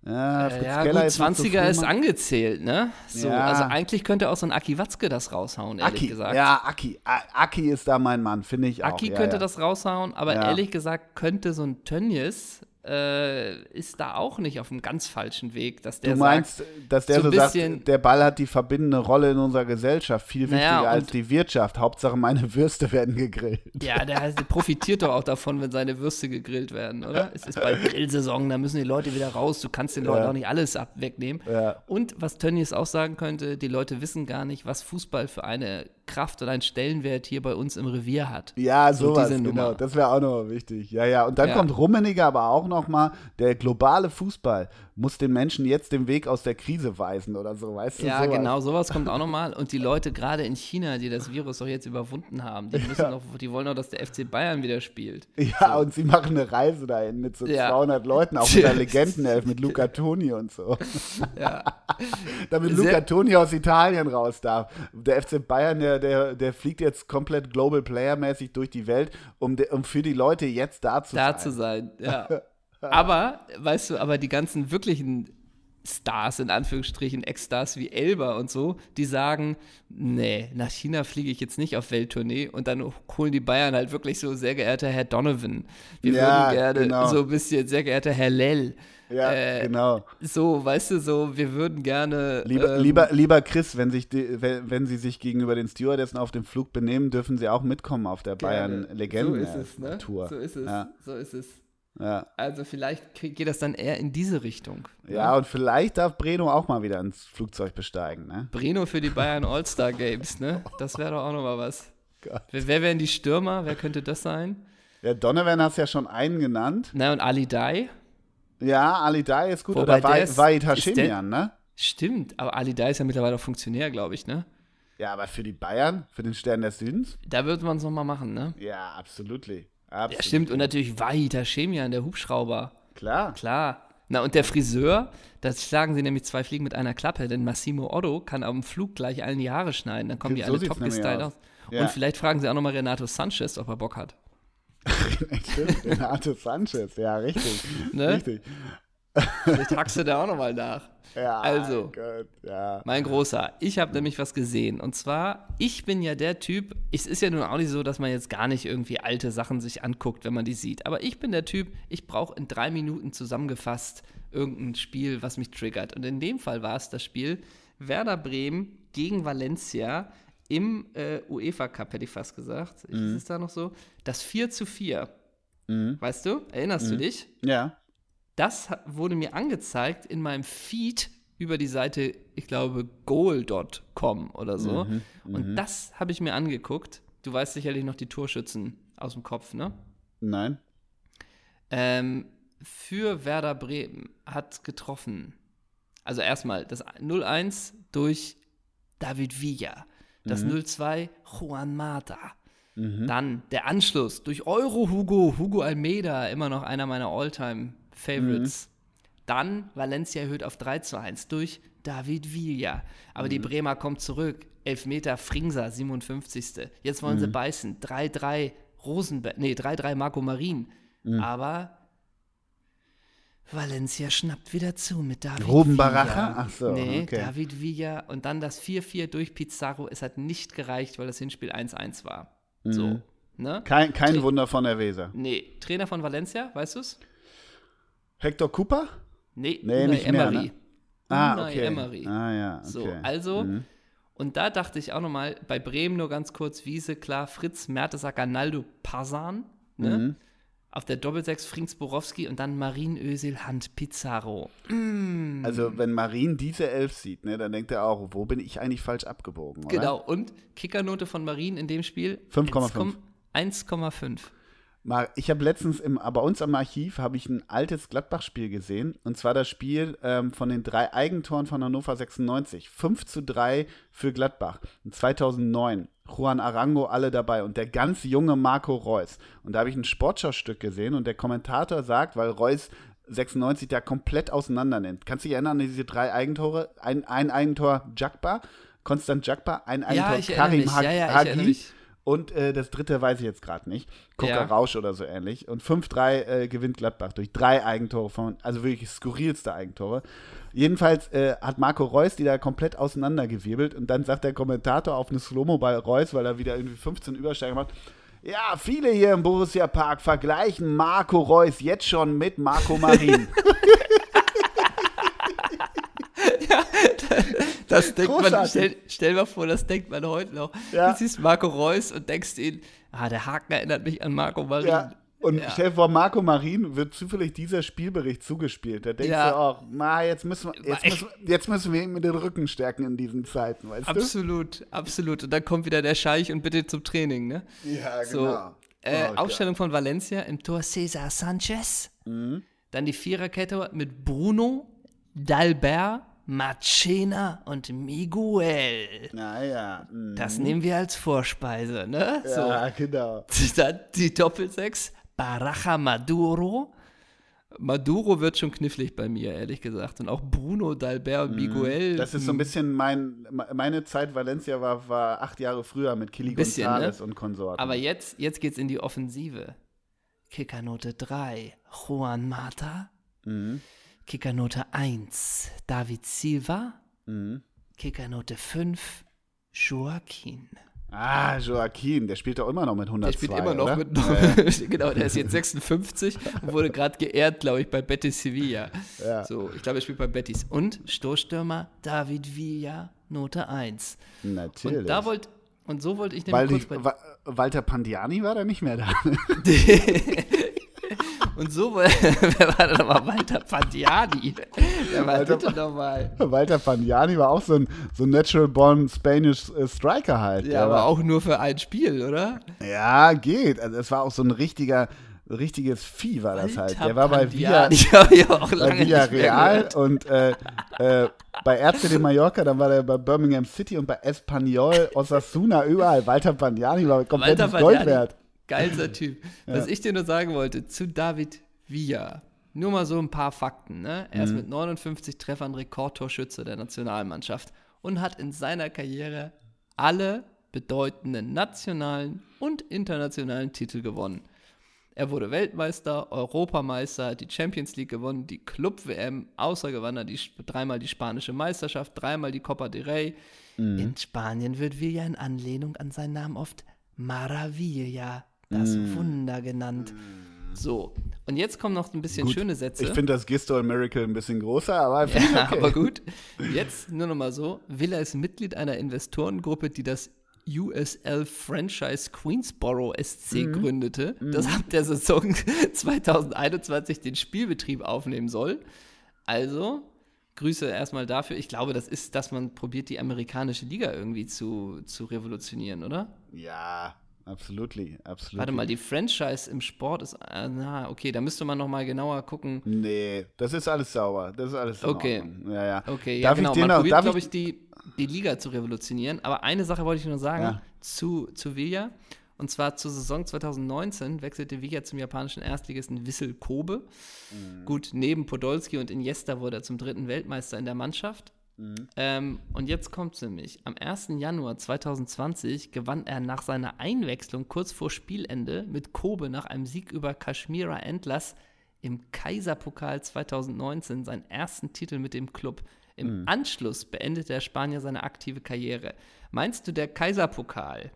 Ja, Fritz
Äh, ja,
Keller
gut,
ist noch zu
20er
früh
ist angezählt, ne? So,
Ja.
Also eigentlich könnte auch so ein Aki Watzke das raushauen, ehrlich
Aki,
gesagt.
ja, Aki. Aki ist da mein Mann, finde ich auch.
Aki
ja,
könnte
ja.
das raushauen, aber
Ja.
ehrlich gesagt könnte so ein Tönnies äh, ist da auch nicht auf einem ganz falschen Weg, dass der
Du meinst,
sagt,
dass der
so
so, sagt, der Ball hat die verbindende Rolle in unserer Gesellschaft, viel
Naja,
wichtiger als
und-
die Wirtschaft. Hauptsache meine Würste werden gegrillt.
ja, der, der profitiert doch auch davon, wenn seine Würste gegrillt werden, oder? Es ist bald Grillsaison, da müssen die Leute wieder raus, du kannst den Leuten
Ja.
auch nicht alles ab wegnehmen.
Ja.
Und was Tönnies auch sagen könnte, die Leute wissen gar nicht, was Fußball für eine Kraft und einen Stellenwert hier bei uns im Revier hat.
Ja,
So
sowas,
diese
genau. Das wäre auch nochmal wichtig. Ja, ja. Und dann
Ja.
kommt Rummeniger aber auch nochmal, der globale Fußball muss den Menschen jetzt den Weg aus der Krise weisen oder so, weißt du?
Ja,
sowas.
genau, sowas kommt auch nochmal. Und die Leute gerade in China, die das Virus doch jetzt überwunden haben, die, müssen doch, die wollen doch, dass der FC Bayern wieder spielt.
Ja, und sie machen eine Reise dahin mit so
Ja.
200 Leuten, auch mit der Legendenelf, mit Luca Toni und so.
Ja.
Damit
Sehr-
Luca Toni aus Italien raus darf. Der FC Bayern, der, der, der fliegt jetzt komplett Global Player-mäßig durch die Welt, um, de, um für die Leute jetzt da zu
da
sein.
zu sein, ja. Aber, weißt du, aber die ganzen wirklichen Stars, in Anführungsstrichen, Ex-Stars wie Elba und so, die sagen, nee, nach China fliege ich jetzt nicht auf Welttournee und dann holen die Bayern halt wirklich so, sehr geehrter Herr Donovan, wir
Ja,
würden gerne
genau.
so ein bisschen, sehr geehrter Herr Lell,
Ja,
äh,
genau.
so, weißt du, so, wir würden gerne
Lieber,
ähm,
lieber, lieber Chris, wenn, sich die, wenn, wenn Sie sich gegenüber den Stewardessen auf dem Flug benehmen, dürfen Sie auch mitkommen auf der. Bayern-Legenden-Tour.
So ist es, ne? So ist es,
Ja.
so ist es.
Ja.
Also vielleicht geht das dann eher in diese Richtung. ne?
ja, und vielleicht darf Breno auch mal wieder ins Flugzeug besteigen. Ne?
Breno für die Bayern All-Star Games, ne? Das wäre doch auch nochmal was.
Gott.
Wer, wer wären die Stürmer? Wer könnte das sein?
Ja, Donovan hast ja schon einen genannt.
Na, und Ali Dai?
Ja, Ali Dai ist gut.
Wobei
Oder Wahid Hashemian, ne?
Stimmt, aber Ali Dai ist ja mittlerweile auch Funktionär, glaube ich, ne?
Ja, aber für die Bayern, für den Stern des Südens?
Da wird man es nochmal machen, ne?
Ja, absolutely. Absolut.
Ja, stimmt. Und natürlich weiter Chemian, der Hubschrauber.
Klar.
Klar. Na, und der Friseur, da schlagen sie nämlich zwei Fliegen mit einer Klappe, denn Massimo Otto kann auf dem Flug gleich allen die Haare schneiden. Dann kommen die
So
alle top gestylt
aus.
aus.
Ja.
Und vielleicht fragen sie auch nochmal Renato Sanchez, ob er Bock hat.
Stimmt, Renato Sanchez, ja, richtig.
Ne?
Richtig.
Vielleicht hackst du da auch nochmal nach.
Ja,
Also.
Gott, ja.
Mein Großer, ich habe nämlich was gesehen. Und zwar, ich bin ja der Typ, es ist ja nun auch nicht so, dass man jetzt gar nicht irgendwie alte Sachen sich anguckt, wenn man die sieht. Aber ich bin der Typ, ich brauche in drei Minuten zusammengefasst irgendein Spiel, was mich triggert. Und in dem Fall war es das Spiel Werder Bremen gegen Valencia im äh, UEFA Cup, hätte ich fast gesagt. Ist es da noch so? Das 4 zu 4.
Mhm.
Weißt du? Erinnerst du dich?
Ja.
Das wurde mir angezeigt in meinem Feed über die Seite, ich glaube, goal.com oder so.
Mhm,
Und das habe ich mir angeguckt. Du weißt sicherlich noch die Torschützen aus dem Kopf, ne?
Nein.
Ähm, für Werder Bremen hat getroffen. Also erstmal das 0-1 durch David Villa. Das 0-2 Juan Mata. Dann der Anschluss durch Euro Hugo, Hugo Almeida, immer noch einer meiner Alltime Favorites. Dann Valencia erhöht auf 3 zu 1 durch David Villa. Aber die Bremer kommt zurück. Elfmeter Fringser, 57. Jetzt wollen sie beißen. 3-3 Rosenberg, nee, 3-3 Marco Marin. Aber Valencia schnappt wieder zu mit David
Ruben
Villa.
Baraja? Ach so,
Nee,
okay.
David Villa und dann das 4-4 durch Pizarro. Es hat nicht gereicht, weil das Hinspiel 1-1 war.
Mhm.
So, ne?
Kein, kein Wunder von der Weser.
Nee, Trainer von Valencia, weißt du's?
Hector Cooper?
Nee,
Nee,
Unai
nicht mehr,
Emery.
ne? Ah,
Unai
okay.
Emery.
Ah, ja, okay.
So, also, und da dachte ich auch nochmal, bei Bremen nur ganz kurz, Wiese, klar, Fritz, Mertesacker, Naldo, Pasan, ne?
Mhm.
Auf der Doppelsechs Frings Borowski und dann Marin Özil, Hand, Pizarro.
Also, wenn Marin diese Elf sieht, ne, dann denkt er auch, wo bin ich eigentlich falsch abgebogen, oder?
Genau, und Kickernote von Marin in dem Spiel
5,5.
1,5.
Mal, Ich habe letztens im, bei uns am Archiv habe ich ein altes Gladbach-Spiel gesehen. Und zwar das Spiel ähm, von den drei Eigentoren von Hannover 96. 5 zu 3 für Gladbach. Und 2009. Juan Arango alle dabei und der ganz junge Marco Reus. Und da habe ich ein Sportschau-Stück gesehen und der Kommentator sagt, weil Reus 96 da komplett auseinander nimmt. Kannst du dich erinnern an diese drei Eigentore? Ein, ein Eigentor Jakba, Konstant Jakba, ein Eigentor
erinnere
Karim. Hag
Ja, ja,
Hagi. Und äh, das dritte weiß ich jetzt gerade nicht. Coca
Ja.
Rausch oder so ähnlich. Und 5-3 äh, gewinnt Gladbach durch drei Eigentore von, also wirklich skurrilste Eigentore. Jedenfalls äh, hat Marco Reus die da komplett auseinandergewirbelt und dann sagt der Kommentator auf eine Slow-Mo bei Reus, weil er wieder irgendwie 15 Übersteiger macht. Ja, viele hier im Borussia Park vergleichen Marco Reus jetzt schon mit Marco Marin.
Das denkt man, stell, stell mal vor, das denkt man heute noch.
Ja.
Du siehst Marco Reus und denkst ihn, ah, der Haken erinnert mich an Marco Marin.
ja. Und
Ja.
stell dir vor, Marco Marin wird zufällig dieser Spielbericht zugespielt. Da denkst
Ja.
du auch, na, jetzt müssen, wir, jetzt, müssen, jetzt müssen wir ihm mit den Rücken stärken in diesen Zeiten, weißt
Absolut, absolut. Und dann kommt wieder der Scheich und bitte zum Training, ne?
du? Ja,
So, äh,
Oh,
Aufstellung von Valencia im Tor Cesar Sanchez.
Mhm.
Dann die Viererkette mit Bruno, Dalbert, Marcena und Miguel.
Naja. mm.
Das nehmen wir als Vorspeise, ne?
Ja, genau.
Dann die Doppelsechs, Baraja Maduro. Maduro wird schon knifflig bei mir, ehrlich gesagt. Und auch Bruno, Dalbert und Miguel.
Mhm. Das ist so ein bisschen mein, meine Zeit Valencia war, war acht Jahre früher mit Kili
Bisschen,
González
ne?
und Konsorten.
Aber jetzt, jetzt geht's in die Offensive. Kickernote 3, Juan Mata.
Mhm.
Kickernote 1, David Silva.
Mhm.
Kickernote 5, Joaquin.
Ah, Joaquin, der spielt doch immer noch mit 102,
Der spielt immer noch
oder?
mit. genau, der ist jetzt 56 und wurde gerade geehrt, glaube ich, bei Betis Sevilla.
Ja.
So, ich glaube, er spielt bei Betis. Und Stoßstürmer David Villa, Note 1.
Natürlich.
Und da wollt, und so wollte ich nämlich
die,
kurz bei
Wa- Walter Pandiani war da nicht mehr da.
Und so, wer war denn nochmal Walter Pandiani? Wer war
Walter
bitte nochmal?
Walter Pandiani war auch so ein, so ein Natural Born Spanish äh, Striker halt.
Ja, aber
war-
auch nur für ein Spiel, oder?
Ja, geht. Also es war auch so ein richtiger, richtiges Vieh war das halt. Der war bei Villa, bei Villarreal
gehört.
und äh, äh, bei RC de Mallorca, dann war der bei Birmingham City und bei Espanyol, Osasuna, überall. Walter Pandiani war komplettes
Walter
Gold wert.
Geilster Typ. Was ich dir nur sagen wollte, zu David Villa. Nur mal so ein paar Fakten. Ne? Er ist
Mhm.
mit 59 Treffern Rekordtorschütze der Nationalmannschaft und hat in seiner Karriere alle bedeutenden nationalen und internationalen Titel gewonnen. Er wurde Weltmeister, Europameister, die Champions League gewonnen, die Club-WM, außer gewann er die, dreimal die spanische Meisterschaft, dreimal die Copa del Rey.
Mhm.
In Spanien wird Villa in Anlehnung an seinen Namen oft Maravilla, das
Mhm.
Wunder genannt. So, und jetzt kommen noch ein bisschen schöne Sätze.
Ich finde das Gistol Miracle ein bisschen größer, aber
Ja,
okay.
aber gut. Jetzt nur noch mal so. Villa ist Mitglied einer Investorengruppe, die das USL Franchise Queensboro SC gründete, das ab der Saison 2021 den Spielbetrieb aufnehmen soll. Also, Grüße erstmal dafür. Ich glaube, das ist, dass man probiert, die amerikanische Liga irgendwie zu, zu revolutionieren, oder?
Ja, absolutely, absolut.
Warte mal, die Franchise im Sport ist, äh, na, okay, da müsste man noch mal genauer gucken.
Nee, das ist alles sauber. Das ist alles in
Okay.
Ja, ja.
Okay,
darf
ja, genau.
ich dir
Man
noch,
probiert, glaube
ich,
ich, die, die Liga zu revolutionieren. Aber eine Sache wollte ich nur sagen
Ja.
zu, zu Villa. Und zwar zur Saison 2019 wechselte Villa zum japanischen Erstligisten Wissel Kobe.
Mhm.
Gut, neben Podolski und Iniesta wurde er zum dritten Weltmeister in der Mannschaft. Ähm, und jetzt kommt es nämlich. Am 1. Januar 2020 gewann er nach seiner Einwechslung kurz vor Spielende mit Kobe nach einem Sieg über Kashmira Endlers im Kaiserpokal 2019 seinen ersten Titel mit dem Club. Im Anschluss beendete der Spanier seine aktive Karriere. Meinst du, der Kaiserpokal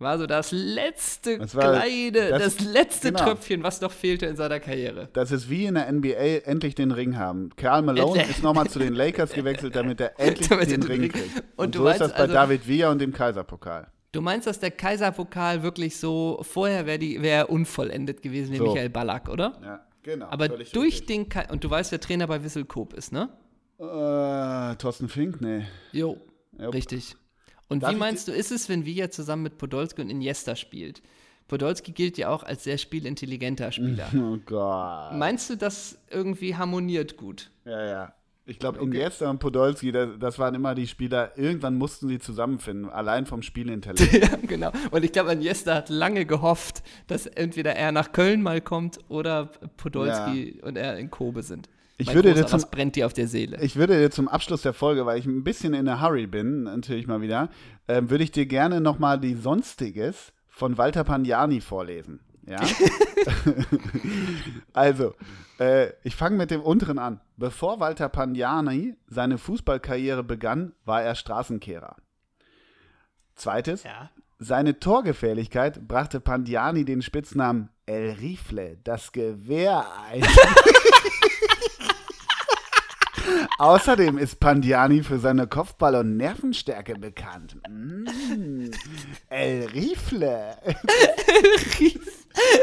war so das letzte
Das war-
kleine, das,
das-
letzte
genau.
Tröpfchen, was noch fehlte in seiner Karriere?
das ist wie in der NBA endlich den Ring haben. Karl Malone
Endlich.
ist nochmal zu den Lakers gewechselt, damit er endlich
Damit
den Ring kriegt.
Und
Und,
du
so
meinst
ist das bei
also-
David Villa und dem Kaiserpokal.
Du meinst, dass der Kaiserpokal wirklich so, vorher wäre wär unvollendet gewesen wie
So.
Michael Ballack, oder?
Ja, genau.
Aber durch
richtig.
den Kai und du weißt, wer Trainer bei Wissel Koop ist, ne?
Äh, Thorsten Fink? Nee.
Jo,
Jupp.
richtig. Und
Darf
wie meinst du, ist es, wenn Villa zusammen mit Podolski und Iniesta spielt? Podolski gilt ja auch als sehr spielintelligenter Spieler.
Oh Gott.
Meinst du, das irgendwie harmoniert gut?
Ja, ja. Ich glaube, Iniesta und Podolski, das, das waren immer die Spieler, irgendwann mussten sie zusammenfinden, allein vom Spielintellekt.
ja, genau. Und ich glaube, Iniesta hat lange gehofft, dass entweder er nach Köln mal kommt oder Podolski und er in Kobe sind.
Ich
Mein
würde dir zum-
brennt dir auf der Seele?
Ich würde dir zum Abschluss der Folge, weil ich ein bisschen in a Hurry bin, natürlich mal wieder, ähm, würde ich dir gerne nochmal die Sonstiges von Walter Pagnani vorlesen. Ja? also, äh, ich fange mit dem unteren an. Bevor Walter Pagnani seine Fußballkarriere begann, war er Straßenkehrer. Zweites,
ja.
seine Torgefährlichkeit brachte Pandiani den Spitznamen El Rifle, das Gewehr ein. Außerdem ist Pandiani für seine Kopfball- und Nervenstärke bekannt. Mm, El Rifle.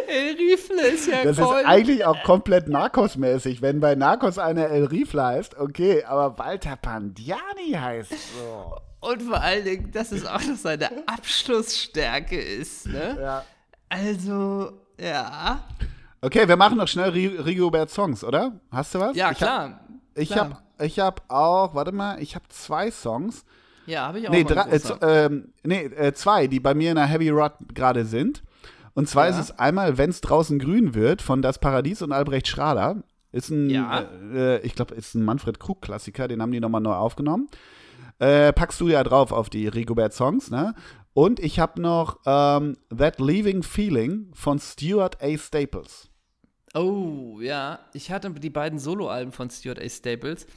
El Rifle ist ja
Das ist eigentlich auch komplett Narcos-mäßig. Wenn bei Narcos einer El Rifle heißt, okay, aber Walter Pandiani heißt so.
Und vor allen Dingen, dass es auch noch seine Abschlussstärke ist, ne?
Ja.
Also, ja.
Okay, wir machen noch schnell Ri- Rigobert Songs, oder? Hast du was?
Ja,
ich
klar.
Hab, ich habe ich hab auch, warte mal, ich habe zwei Songs.
Ja, habe ich auch
Nee, drei, äh, nee äh, zwei, die bei mir in der Heavy Rod gerade sind. Und zwar
Ja.
ist es einmal, wenn es draußen grün wird, von Das Paradies und Albrecht Schrader. Ist ein,
Ja.
äh, äh, ich glaube, ist ein Manfred Krug-Klassiker, den haben die nochmal neu aufgenommen. Äh, packst du ja drauf auf die Rigobert-Songs, ne? Und ich habe noch ähm, That Leaving Feeling von Stuart A. Staples.
Oh, ja. Ich hatte die beiden Soloalben von Stuart A. Staples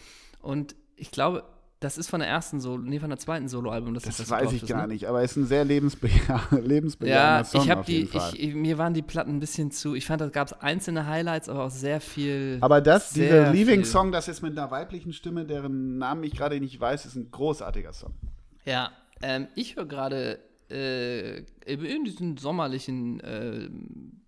und ich glaube, das ist von der ersten Solo, nee, von der zweiten Soloalbum. Das,
Das,
ist,
weiß ich
ist,
gar
ne?
nicht, aber ist ein sehr lebensbejahr lebensbejahender
Ja,
Song
ich habe
auf
die,
jeden Fall.
ich, mir waren die Platten ein bisschen zu, ich fand, da gab es einzelne Highlights, aber auch sehr viel.
Aber das, dieser
viel.
Leaving-Song, das ist mit einer weiblichen Stimme, deren Namen ich gerade nicht weiß, ist ein großartiger Song.
Ja, ähm, ich höre gerade äh, in diesen sommerlichen äh,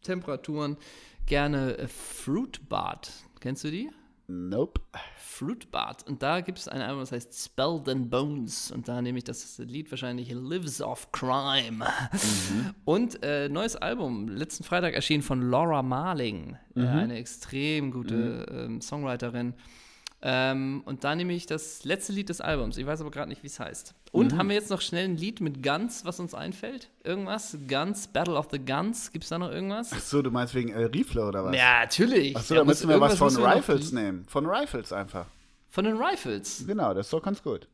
Temperaturen gerne äh, Fruit Bart. Kennst du die?
Nope.
Fruit Bart. Und da gibt es ein Album, das heißt Spelled and Bones. Und da nehme ich das Lied wahrscheinlich Lives of Crime. Und äh, neues Album, letzten Freitag erschienen von Laura Marling, äh, eine extrem gute ähm, Songwriterin. Ähm, und da nehme ich das letzte Lied des Albums. Ich weiß aber gerade nicht, wie es heißt. Und mhm. haben wir jetzt noch schnell ein Lied mit Guns, was uns einfällt? Irgendwas? Guns, Battle of the Guns? Gibt es da noch irgendwas?
Achso, du meinst wegen El Rifle oder was?
Ja, natürlich.
Achso, da müssen wir was von Rifles nehmen. Von Rifles einfach.
Von den Rifles?
Genau, das ist doch ganz gut.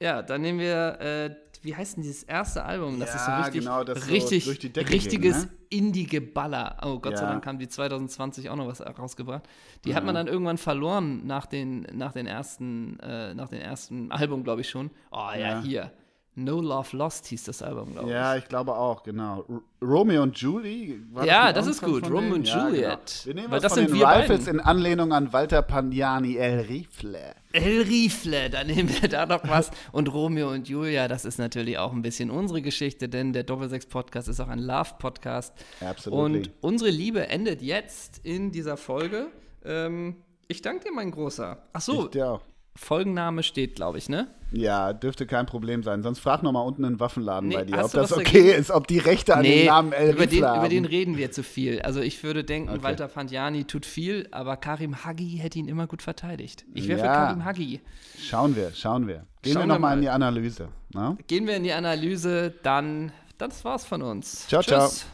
Ja, dann nehmen wir äh, wie heißt denn dieses erste Album? Das
ja,
ist so richtig,
genau, das
richtig
so durch die Decke
richtiges
ging, ne?
Indie-Geballer. Oh, Gott
Ja.
sei Dank haben die 2020 auch noch was rausgebracht. Die
Ja.
hat man dann irgendwann verloren nach den, nach den ersten, äh, nach den ersten Album, glaube ich schon. Oh ja,
Ja.
hier. No Love Lost hieß das Album, glaube ich.
Ja, ich glaube auch, genau. R Romeo und Julie.
Ja, das
auch
ist gut. Romeo und
Ja,
Juliet.
Genau. Wir nehmen
Weil
was
das
von
sind
den Rifles
beiden.
in Anlehnung an Walter Pagnani, El Rifle.
El Rifle, da nehmen wir da noch was. Und Romeo und Julia, das ist natürlich auch ein bisschen unsere Geschichte, denn der Doppelsechs-Podcast ist auch ein Love-Podcast.
Absolutely.
Und unsere Liebe endet jetzt in dieser Folge. Ähm, ich danke dir, mein Großer. Ach so,
Ich dir auch.
Folgenname steht, glaube ich, ne?
Ja, dürfte kein Problem sein. Sonst frag noch mal unten einen Waffenladen
Nee,
bei dir, ob das okay
dagegen?
ist, ob die Rechte an den Namen El
über, den,
haben.
über den reden wir zu viel. Also ich würde denken,
Okay.
Walter Pandiani tut viel, aber Karim Hagi hätte ihn immer gut verteidigt. Ich wäre für
Ja.
Karim Hagi.
Schauen wir, schauen wir. Gehen
Schauen
wir
wir
noch mal
mal.
in die Analyse. Ne?
Gehen wir in die Analyse, dann das war's von uns.
Ciao, ciao.
Tschüss.